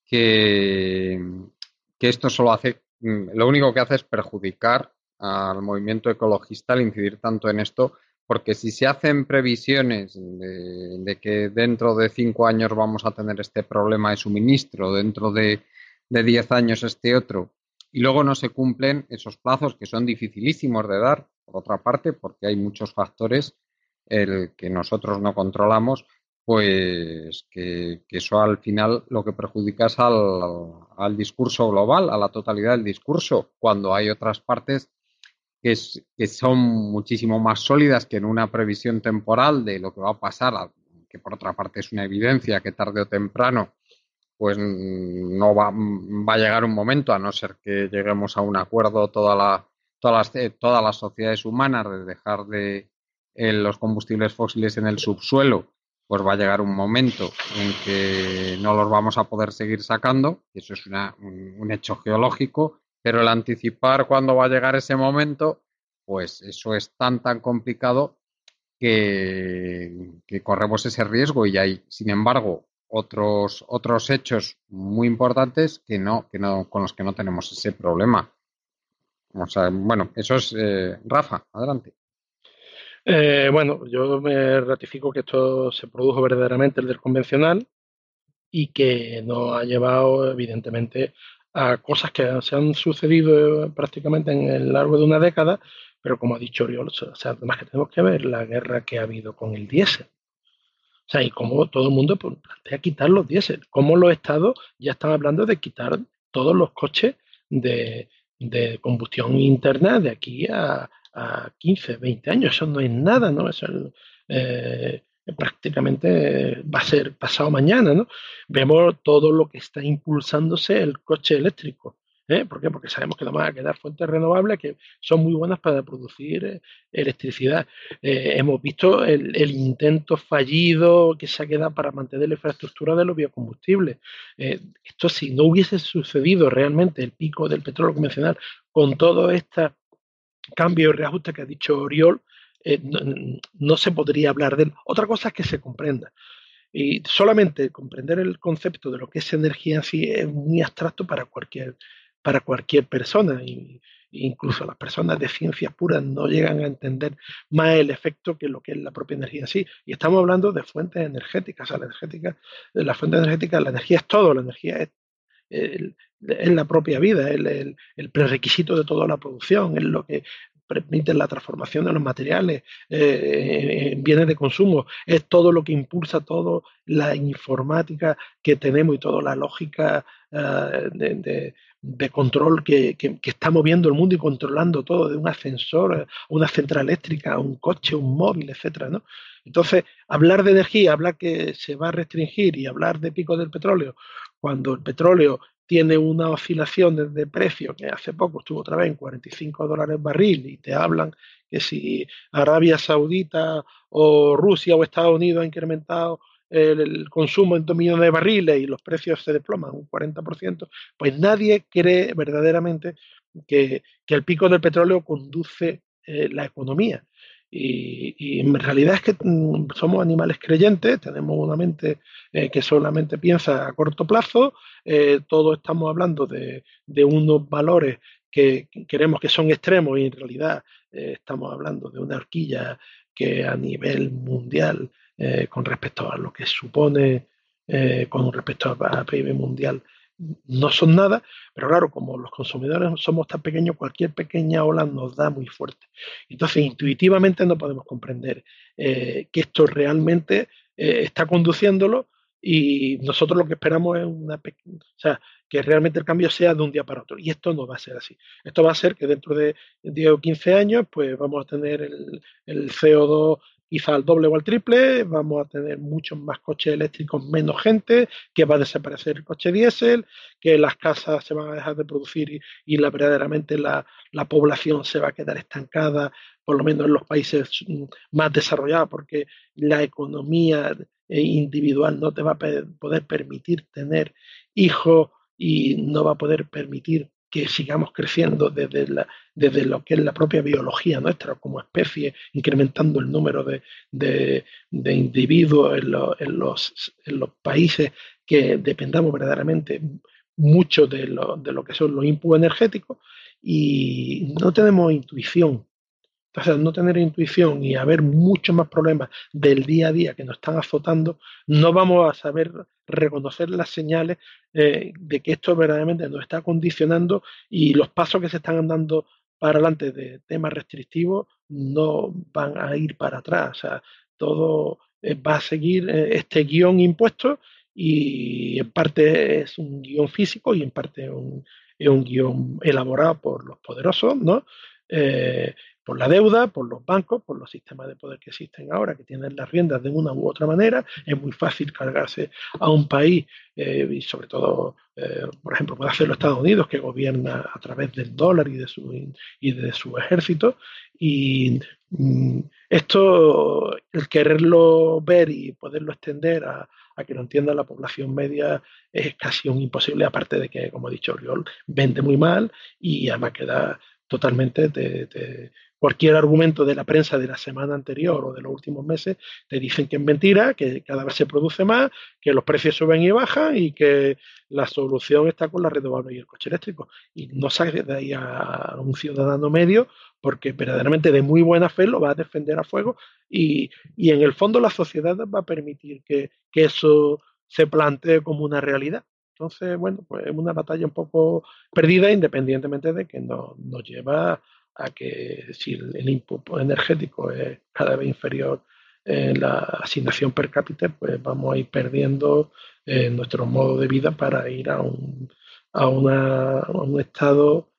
que, que esto solo hace, lo único que hace es perjudicar al movimiento ecologista al incidir tanto en esto, porque si se hacen previsiones de, que dentro de cinco años vamos a tener este problema de suministro, dentro de, diez años este otro, y luego no se cumplen esos plazos que son dificilísimos de dar, por otra parte, porque hay muchos factores el que nosotros no controlamos, pues que, eso al final lo que perjudica es al, discurso global, a la totalidad del discurso, cuando hay otras partes que, son muchísimo más sólidas que en una previsión temporal de lo que va a pasar, que por otra parte es una evidencia que tarde o temprano pues no va, va a llegar un momento, a no ser que lleguemos a un acuerdo toda la, todas las, todas las sociedades humanas de dejar de eh, los combustibles fósiles en el subsuelo, pues va a llegar un momento en que no los vamos a poder seguir sacando, eso es un, hecho geológico, pero el anticipar cuándo va a llegar ese momento, pues eso es tan, tan complicado que, corremos ese riesgo y hay, sin embargo, otros, otros hechos muy importantes que no, que no, con los que no tenemos ese problema bueno, eso es eh, Rafa, adelante. Eh, bueno, yo me ratifico que esto se produjo verdaderamente el del convencional y que nos ha llevado, evidentemente, a cosas que se han sucedido prácticamente en el largo de una década, pero como ha dicho Oriol, o sea, además que tenemos que ver la guerra que ha habido con el diésel. O sea, y cómo todo el mundo pues, plantea quitar los diésel, cómo los estados ya están hablando de quitar todos los coches de, de combustión interna de aquí a, a 15, 20 años. Eso no es nada, ¿no? Eso eh, prácticamente va a ser pasado mañana, ¿no? Vemos todo lo que está impulsándose el coche eléctrico. ¿eh? ¿Por qué? Porque sabemos que no van a quedar fuentes renovables que son muy buenas para producir eh, electricidad. Eh, hemos visto el, intento fallido que se ha quedado para mantener la infraestructura de los biocombustibles. esto si no hubiese sucedido realmente el pico del petróleo convencional con todo este cambio y reajuste que ha dicho Oriol, no, no, se podría hablar de él. Otra cosa es que se comprenda. Y solamente comprender el concepto de lo que es energía en sí es muy abstracto para cualquier para cualquier persona. Y, incluso las personas de ciencia pura no llegan a entender más el efecto que lo que es la propia energía en sí. Y estamos hablando de fuentes energéticas. la energética, la fuente energética, la energía es todo, la energía es, la propia vida, es el, el, prerequisito de toda la producción, es lo que permite la transformación de los materiales eh, en bienes de consumo, es todo lo que impulsa toda la informática que tenemos y toda la lógica eh, de, de control que, que, está moviendo el mundo y controlando todo, de un ascensor, una central eléctrica, un coche, un móvil, etcétera, ¿no? Entonces, hablar de energía, hablar que se va a restringir y hablar de pico del petróleo, cuando el petróleo tiene una oscilación de, precio que hace poco estuvo otra vez en 45 dólares barril y te hablan que si Arabia Saudita o Rusia o Estados Unidos ha incrementado el, consumo en 2 millones de barriles y los precios se desploman un 40%, pues nadie cree verdaderamente que, el pico del petróleo conduce eh, la economía. Y, en realidad es que mm, somos animales creyentes, tenemos una mente eh, que solamente piensa a corto plazo, eh, todos estamos hablando de, unos valores que queremos que son extremos y en realidad estamos hablando de una horquilla que a nivel mundial eh, con respecto a lo que supone eh, con respecto al PIB mundial no son nada, pero claro, como los consumidores somos tan pequeños, cualquier pequeña ola nos da muy fuerte. Entonces, intuitivamente no podemos comprender eh, que esto realmente está conduciéndolo y nosotros lo que esperamos es una o sea, que realmente el cambio sea de un día para otro. Y esto no va a ser así. Esto va a ser que dentro de 10 o 15 años, pues vamos a tener el, el CO2 quizá al doble o al triple, vamos a tener muchos más coches eléctricos, menos gente, que va a desaparecer el coche diésel, que las casas se van a dejar de producir y, la, verdaderamente la, la, población se va a quedar estancada, por lo menos en los países mm, más desarrollados, porque la economía eh, individual no te va a poder permitir tener hijos y no va a poder permitir que sigamos creciendo desde, desde lo que es la propia biología nuestra como especie, incrementando el número de, de, individuos en, en, los, en, los, países que dependamos verdaderamente mucho de lo, de lo que son los inputs energéticos y no tenemos intuición. Entonces, no tener intuición y haber muchos más problemas del día a día que nos están azotando, no vamos a saber reconocer las señales eh, de que esto verdaderamente nos está condicionando y los pasos que se están dando para adelante de temas restrictivos no van a ir para atrás. O sea, todo eh, va a seguir eh, este guion impuesto y en parte es un guion físico y en parte un, es un guion elaborado por los poderosos, ¿no? Por la deuda, por los bancos, por los sistemas de poder que existen ahora, que tienen las riendas de una u otra manera. Es muy fácil cargarse a un país eh, y sobre todo, eh, por ejemplo, puede hacerlo Estados Unidos, que gobierna a través del dólar y de su, y de su ejército. Y mm, esto, el quererlo ver y poderlo extender a, que lo entienda la población media es casi un imposible, aparte de que, como ha dicho Oriol, vende muy mal y además queda totalmente de, cualquier argumento de la prensa de la semana anterior o de los últimos meses, te dicen que es mentira, que cada vez se produce más, que los precios suben y bajan y que la solución está con la renovable y el coche eléctrico. Y no sale de ahí a un ciudadano medio porque verdaderamente de muy buena fe lo va a defender a fuego y, en el fondo la sociedad va a permitir que, eso se plantee como una realidad. Entonces, bueno, pues es una batalla un poco perdida independientemente de que nos, nos lleva a que si el, input energético es cada vez inferior en la asignación per cápita, pues vamos a ir perdiendo eh, nuestro modo de vida para ir a un, a, un estado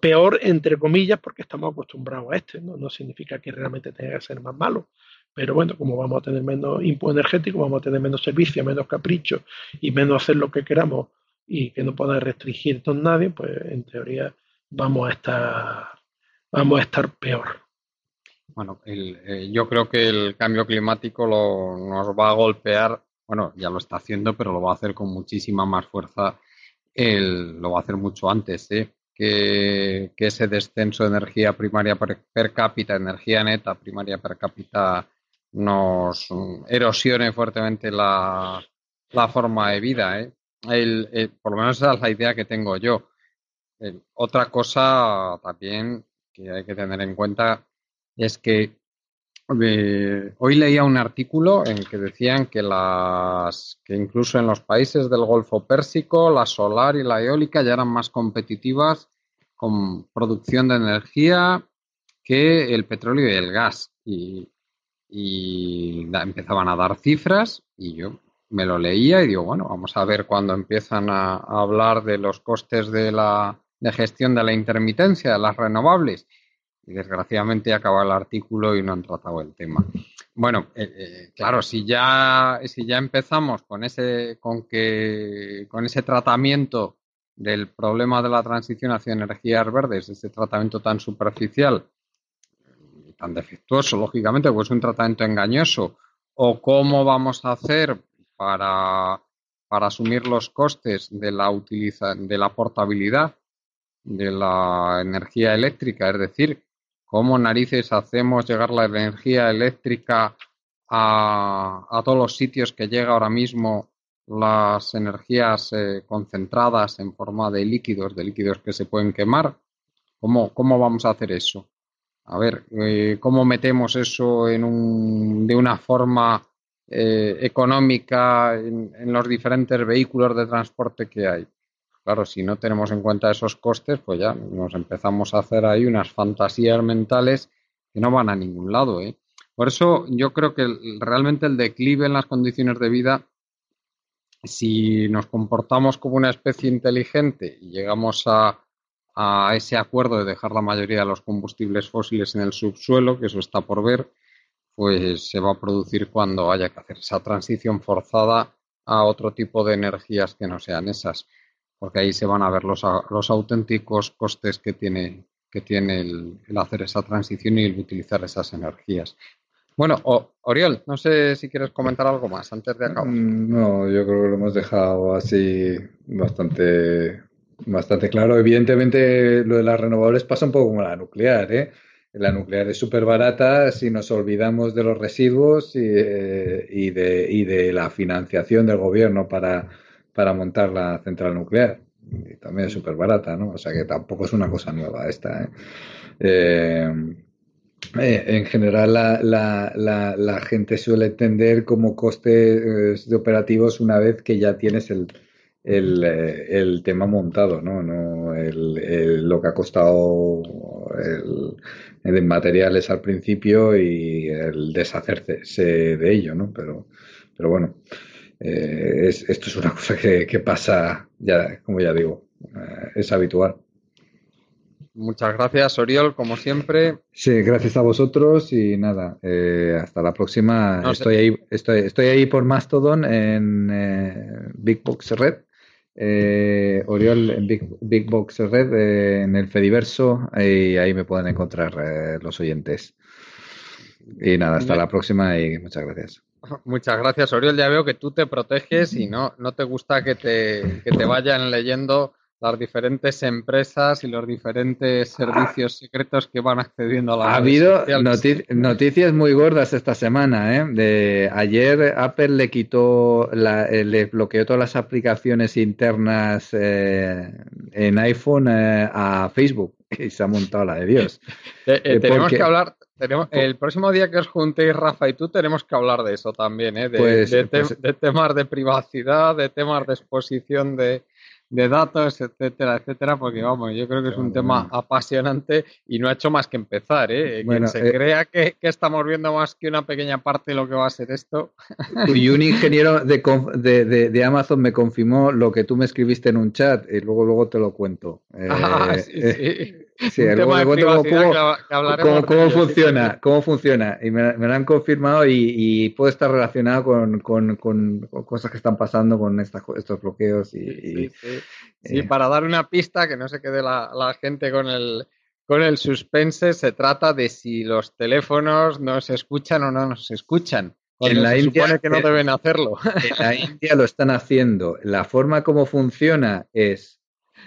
peor, entre comillas, porque estamos acostumbrados a este. ¿no? no significa que realmente tenga que ser más malo. Pero bueno, como vamos a tener menos input energético, vamos a tener menos servicios, menos caprichos y menos hacer lo que queramos y que no pueda restringirnos nadie, pues en teoría vamos a estar vamos a estar peor. Bueno, eh, yo creo que el cambio climático lo, nos va a golpear, bueno, ya lo está haciendo, pero lo va a hacer con muchísima más fuerza, lo va a hacer mucho antes, ¿eh? que, ese descenso de energía primaria per, cápita, energía neta primaria per cápita, nos erosione fuertemente la, forma de vida. ¿eh? por lo menos esa es la idea que tengo yo. otra cosa también que hay que tener en cuenta es que eh, hoy leía un artículo en que decían que las que incluso en los países del Golfo Pérsico la solar y la eólica ya eran más competitivas con producción de energía que el petróleo y el gas. Y, empezaban a dar cifras y yo me lo leía y digo bueno vamos a ver cuando empiezan a hablar de los costes de la de gestión de la intermitencia de las renovables. Y desgraciadamente acaba el artículo y no han tratado el tema. Bueno, eh, eh, claro, si ya, si ya empezamos con ese, con que, con ese tratamiento del problema de la transición hacia energías verdes, ese tratamiento tan superficial tan defectuoso, lógicamente, pues un tratamiento engañoso, o cómo vamos a hacer para, para asumir los costes de la, utiliza, de la portabilidad de la energía eléctrica, es decir, cómo narices hacemos llegar la energía eléctrica a, a todos los sitios que llega ahora mismo las energías eh, concentradas en forma de líquidos, de líquidos que se pueden quemar. ¿Cómo, cómo vamos a hacer eso? A ver, eh, ¿cómo metemos eso en un, de una forma eh, económica en, los diferentes vehículos de transporte que hay? Claro, si no tenemos en cuenta esos costes, pues ya nos empezamos a hacer ahí unas fantasías mentales que no van a ningún lado. ¿eh? Por eso yo creo que realmente el declive en las condiciones de vida si nos comportamos como una especie inteligente y llegamos a, a ese acuerdo de dejar la mayoría de los combustibles fósiles en el subsuelo, que eso está por ver, pues se va a producir cuando haya que hacer esa transición forzada a otro tipo de energías que no sean esas, porque ahí se van a ver los, los auténticos costes que tiene, que tiene el, hacer esa transición y el utilizar esas energías. Bueno, Oriol, no sé si quieres comentar algo más antes de acabar. Mm, no, yo creo que lo hemos dejado así bastante, bastante claro. Evidentemente, lo de las renovables pasa un poco como la nuclear, ¿eh? La nuclear es súper barata si nos olvidamos de los residuos y, eh, de, la financiación del gobierno para, para montar la central nuclear. También es súper barata, ¿no? O sea que tampoco es una cosa nueva esta. ¿eh? Eh, en general, la, la, la, gente suele entender como costes de operativos una vez que ya tienes el, el, tema montado, ¿no? no el, lo que ha costado el, materiales al principio y el deshacerse de ello, ¿no? Pero, pero bueno, eh, esto es una <laughs> cosa que, pasa, ya, como ya digo, eh, es habitual. Muchas gracias, Oriol, como siempre. Sí, gracias a vosotros y nada, eh, hasta la próxima. estoy, ahí, estoy, estoy ahí por Mastodon en Big Box Red eh, Oriol en Big, Box Red, eh, en el Fediverso, y ahí me pueden encontrar eh, los oyentes. Y nada, hasta la próxima y muchas gracias. <laughs> Muchas gracias, Oriol. Ya veo que tú te proteges y no, no te gusta que te, que te vayan leyendo las diferentes empresas y los diferentes servicios secretos que van accediendo a la Ha habido noticias muy gordas esta semana. ¿eh? De, ayer Apple le quitó, la, eh, le bloqueó todas las aplicaciones internas eh, en iPhone eh, a Facebook <laughs> y se ha montado la de Dios. tenemos que hablar. Tenemos, el próximo día que os juntéis, Rafa y tú, tenemos que hablar de eso también, ¿eh? de, pues, pues de temas de privacidad, de temas de exposición de, de datos, etcétera, etcétera, porque vamos, yo creo que es un tema apasionante y no ha hecho más que empezar, ¿eh? Quien se eh, crea que, estamos viendo más que una pequeña parte de lo que va a ser esto. Y un ingeniero de, de, Amazon me confirmó lo que tú me escribiste en un chat y luego, luego te lo cuento. <laughs> Ah, sí, eh, sí. cómo, funciona, cómo funciona. Y me, lo han confirmado y, puede estar relacionado con, cosas que están pasando con estas, estos bloqueos y, Sí, eh. para dar una pista, que no se quede la, gente con el, con el suspense, se trata de si los teléfonos nos escuchan o no nos escuchan. En la India que no deben hacerlo. En la <laughs> India lo están haciendo. La forma como funciona es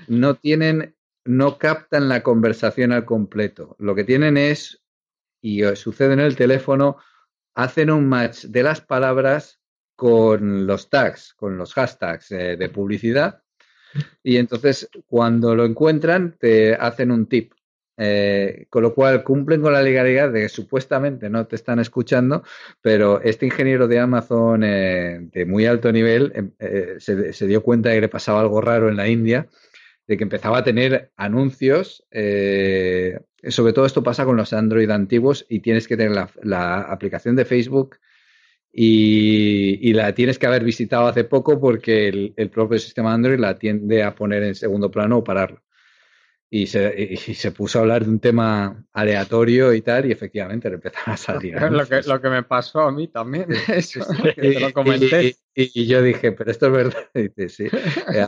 no tienen, no captan la conversación al completo. Lo que tienen es, y sucede en el teléfono, hacen un match de las palabras con los tags, con los hashtags eh, de publicidad y entonces, cuando lo encuentran, te hacen un tip. Eh, con lo cual cumplen con la legalidad de que supuestamente no te están escuchando, pero este ingeniero de Amazon eh, de muy alto nivel em, eh, se, dio cuenta de que le pasaba algo raro en la India, de que empezaba a tener anuncios. sobre todo esto pasa con los Android antiguos y tienes que tener la, aplicación de Facebook y, la tienes que haber visitado hace poco porque el, propio sistema Android la tiende a poner en segundo plano o pararlo. Y se, se, puso a hablar de un tema aleatorio y tal, y efectivamente le empezaron a salir. <laughs> lo, que, lo que me pasó a mí también, <laughs> eso, te lo comenté. Y, yo dije, pero esto es verdad. Y <laughs> dice, sí. Eh,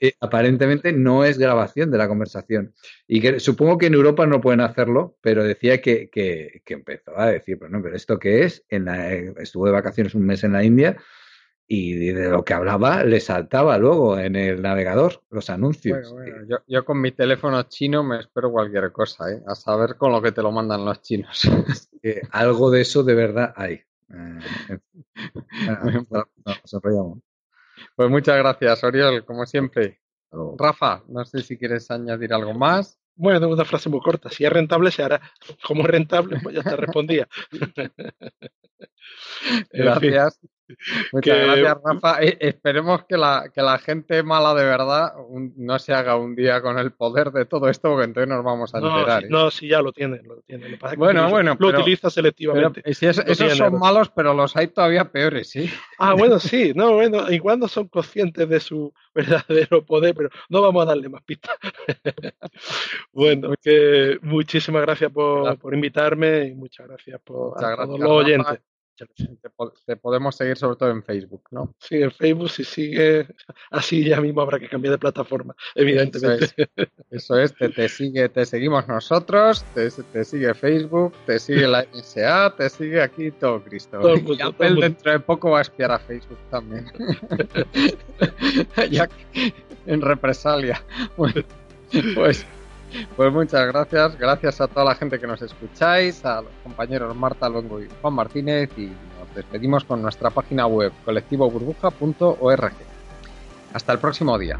eh, aparentemente no es grabación de la conversación. Y que supongo que en Europa no pueden hacerlo, pero decía que, que, que empezó a decir, pero no, pero ¿esto qué es? En la, eh, estuvo de vacaciones un mes en la India y de lo que hablaba le saltaba luego en el navegador los anuncios. Yo, yo, con mi teléfono chino me espero cualquier cosa, ¿eh? a saber con lo que te lo mandan los chinos. algo de eso de verdad hay. Eh, <laughs> pues muchas gracias, Oriol, como siempre. Rafa, no sé si quieres añadir algo más. Bueno, tengo una frase muy corta. Si es rentable, se hará. Como es rentable, pues ya te respondía. <laughs> <laughs> Gracias. Muchas gracias, Rafa. Eh, esperemos que la, que la gente mala de verdad no se haga un día con el poder de todo esto, porque entonces nos vamos a enterar. ¿eh? No, sí, ya lo tiene. Lo, tiene. bueno, bueno. Lo utiliza selectivamente. esos son malos, pero los hay todavía peores, ¿sí? Ah, bueno, sí. No, bueno, y cuando son conscientes de su <laughs> verdadero poder, pero no vamos a darle más pistas. <laughs> bueno, que muchísimas gracias por, por invitarme y muchas gracias por a todos los oyentes. <laughs> Te, podemos seguir sobre todo en Facebook, ¿no? Sí, en Facebook si sigue así ya mismo habrá que cambiar de plataforma, evidentemente. Eso es, te, sigue, te seguimos nosotros, te, sigue Facebook, te sigue la NSA, te sigue aquí todo Cristo. y Apple dentro de poco va a espiar a Facebook también. <laughs> <laughs> ya en represalia. pues pues muchas gracias, gracias a toda la gente que nos escucháis, a los compañeros Marta Longo y Juan Martínez y nos despedimos con nuestra página web colectivoburbuja.org. Hasta el próximo día.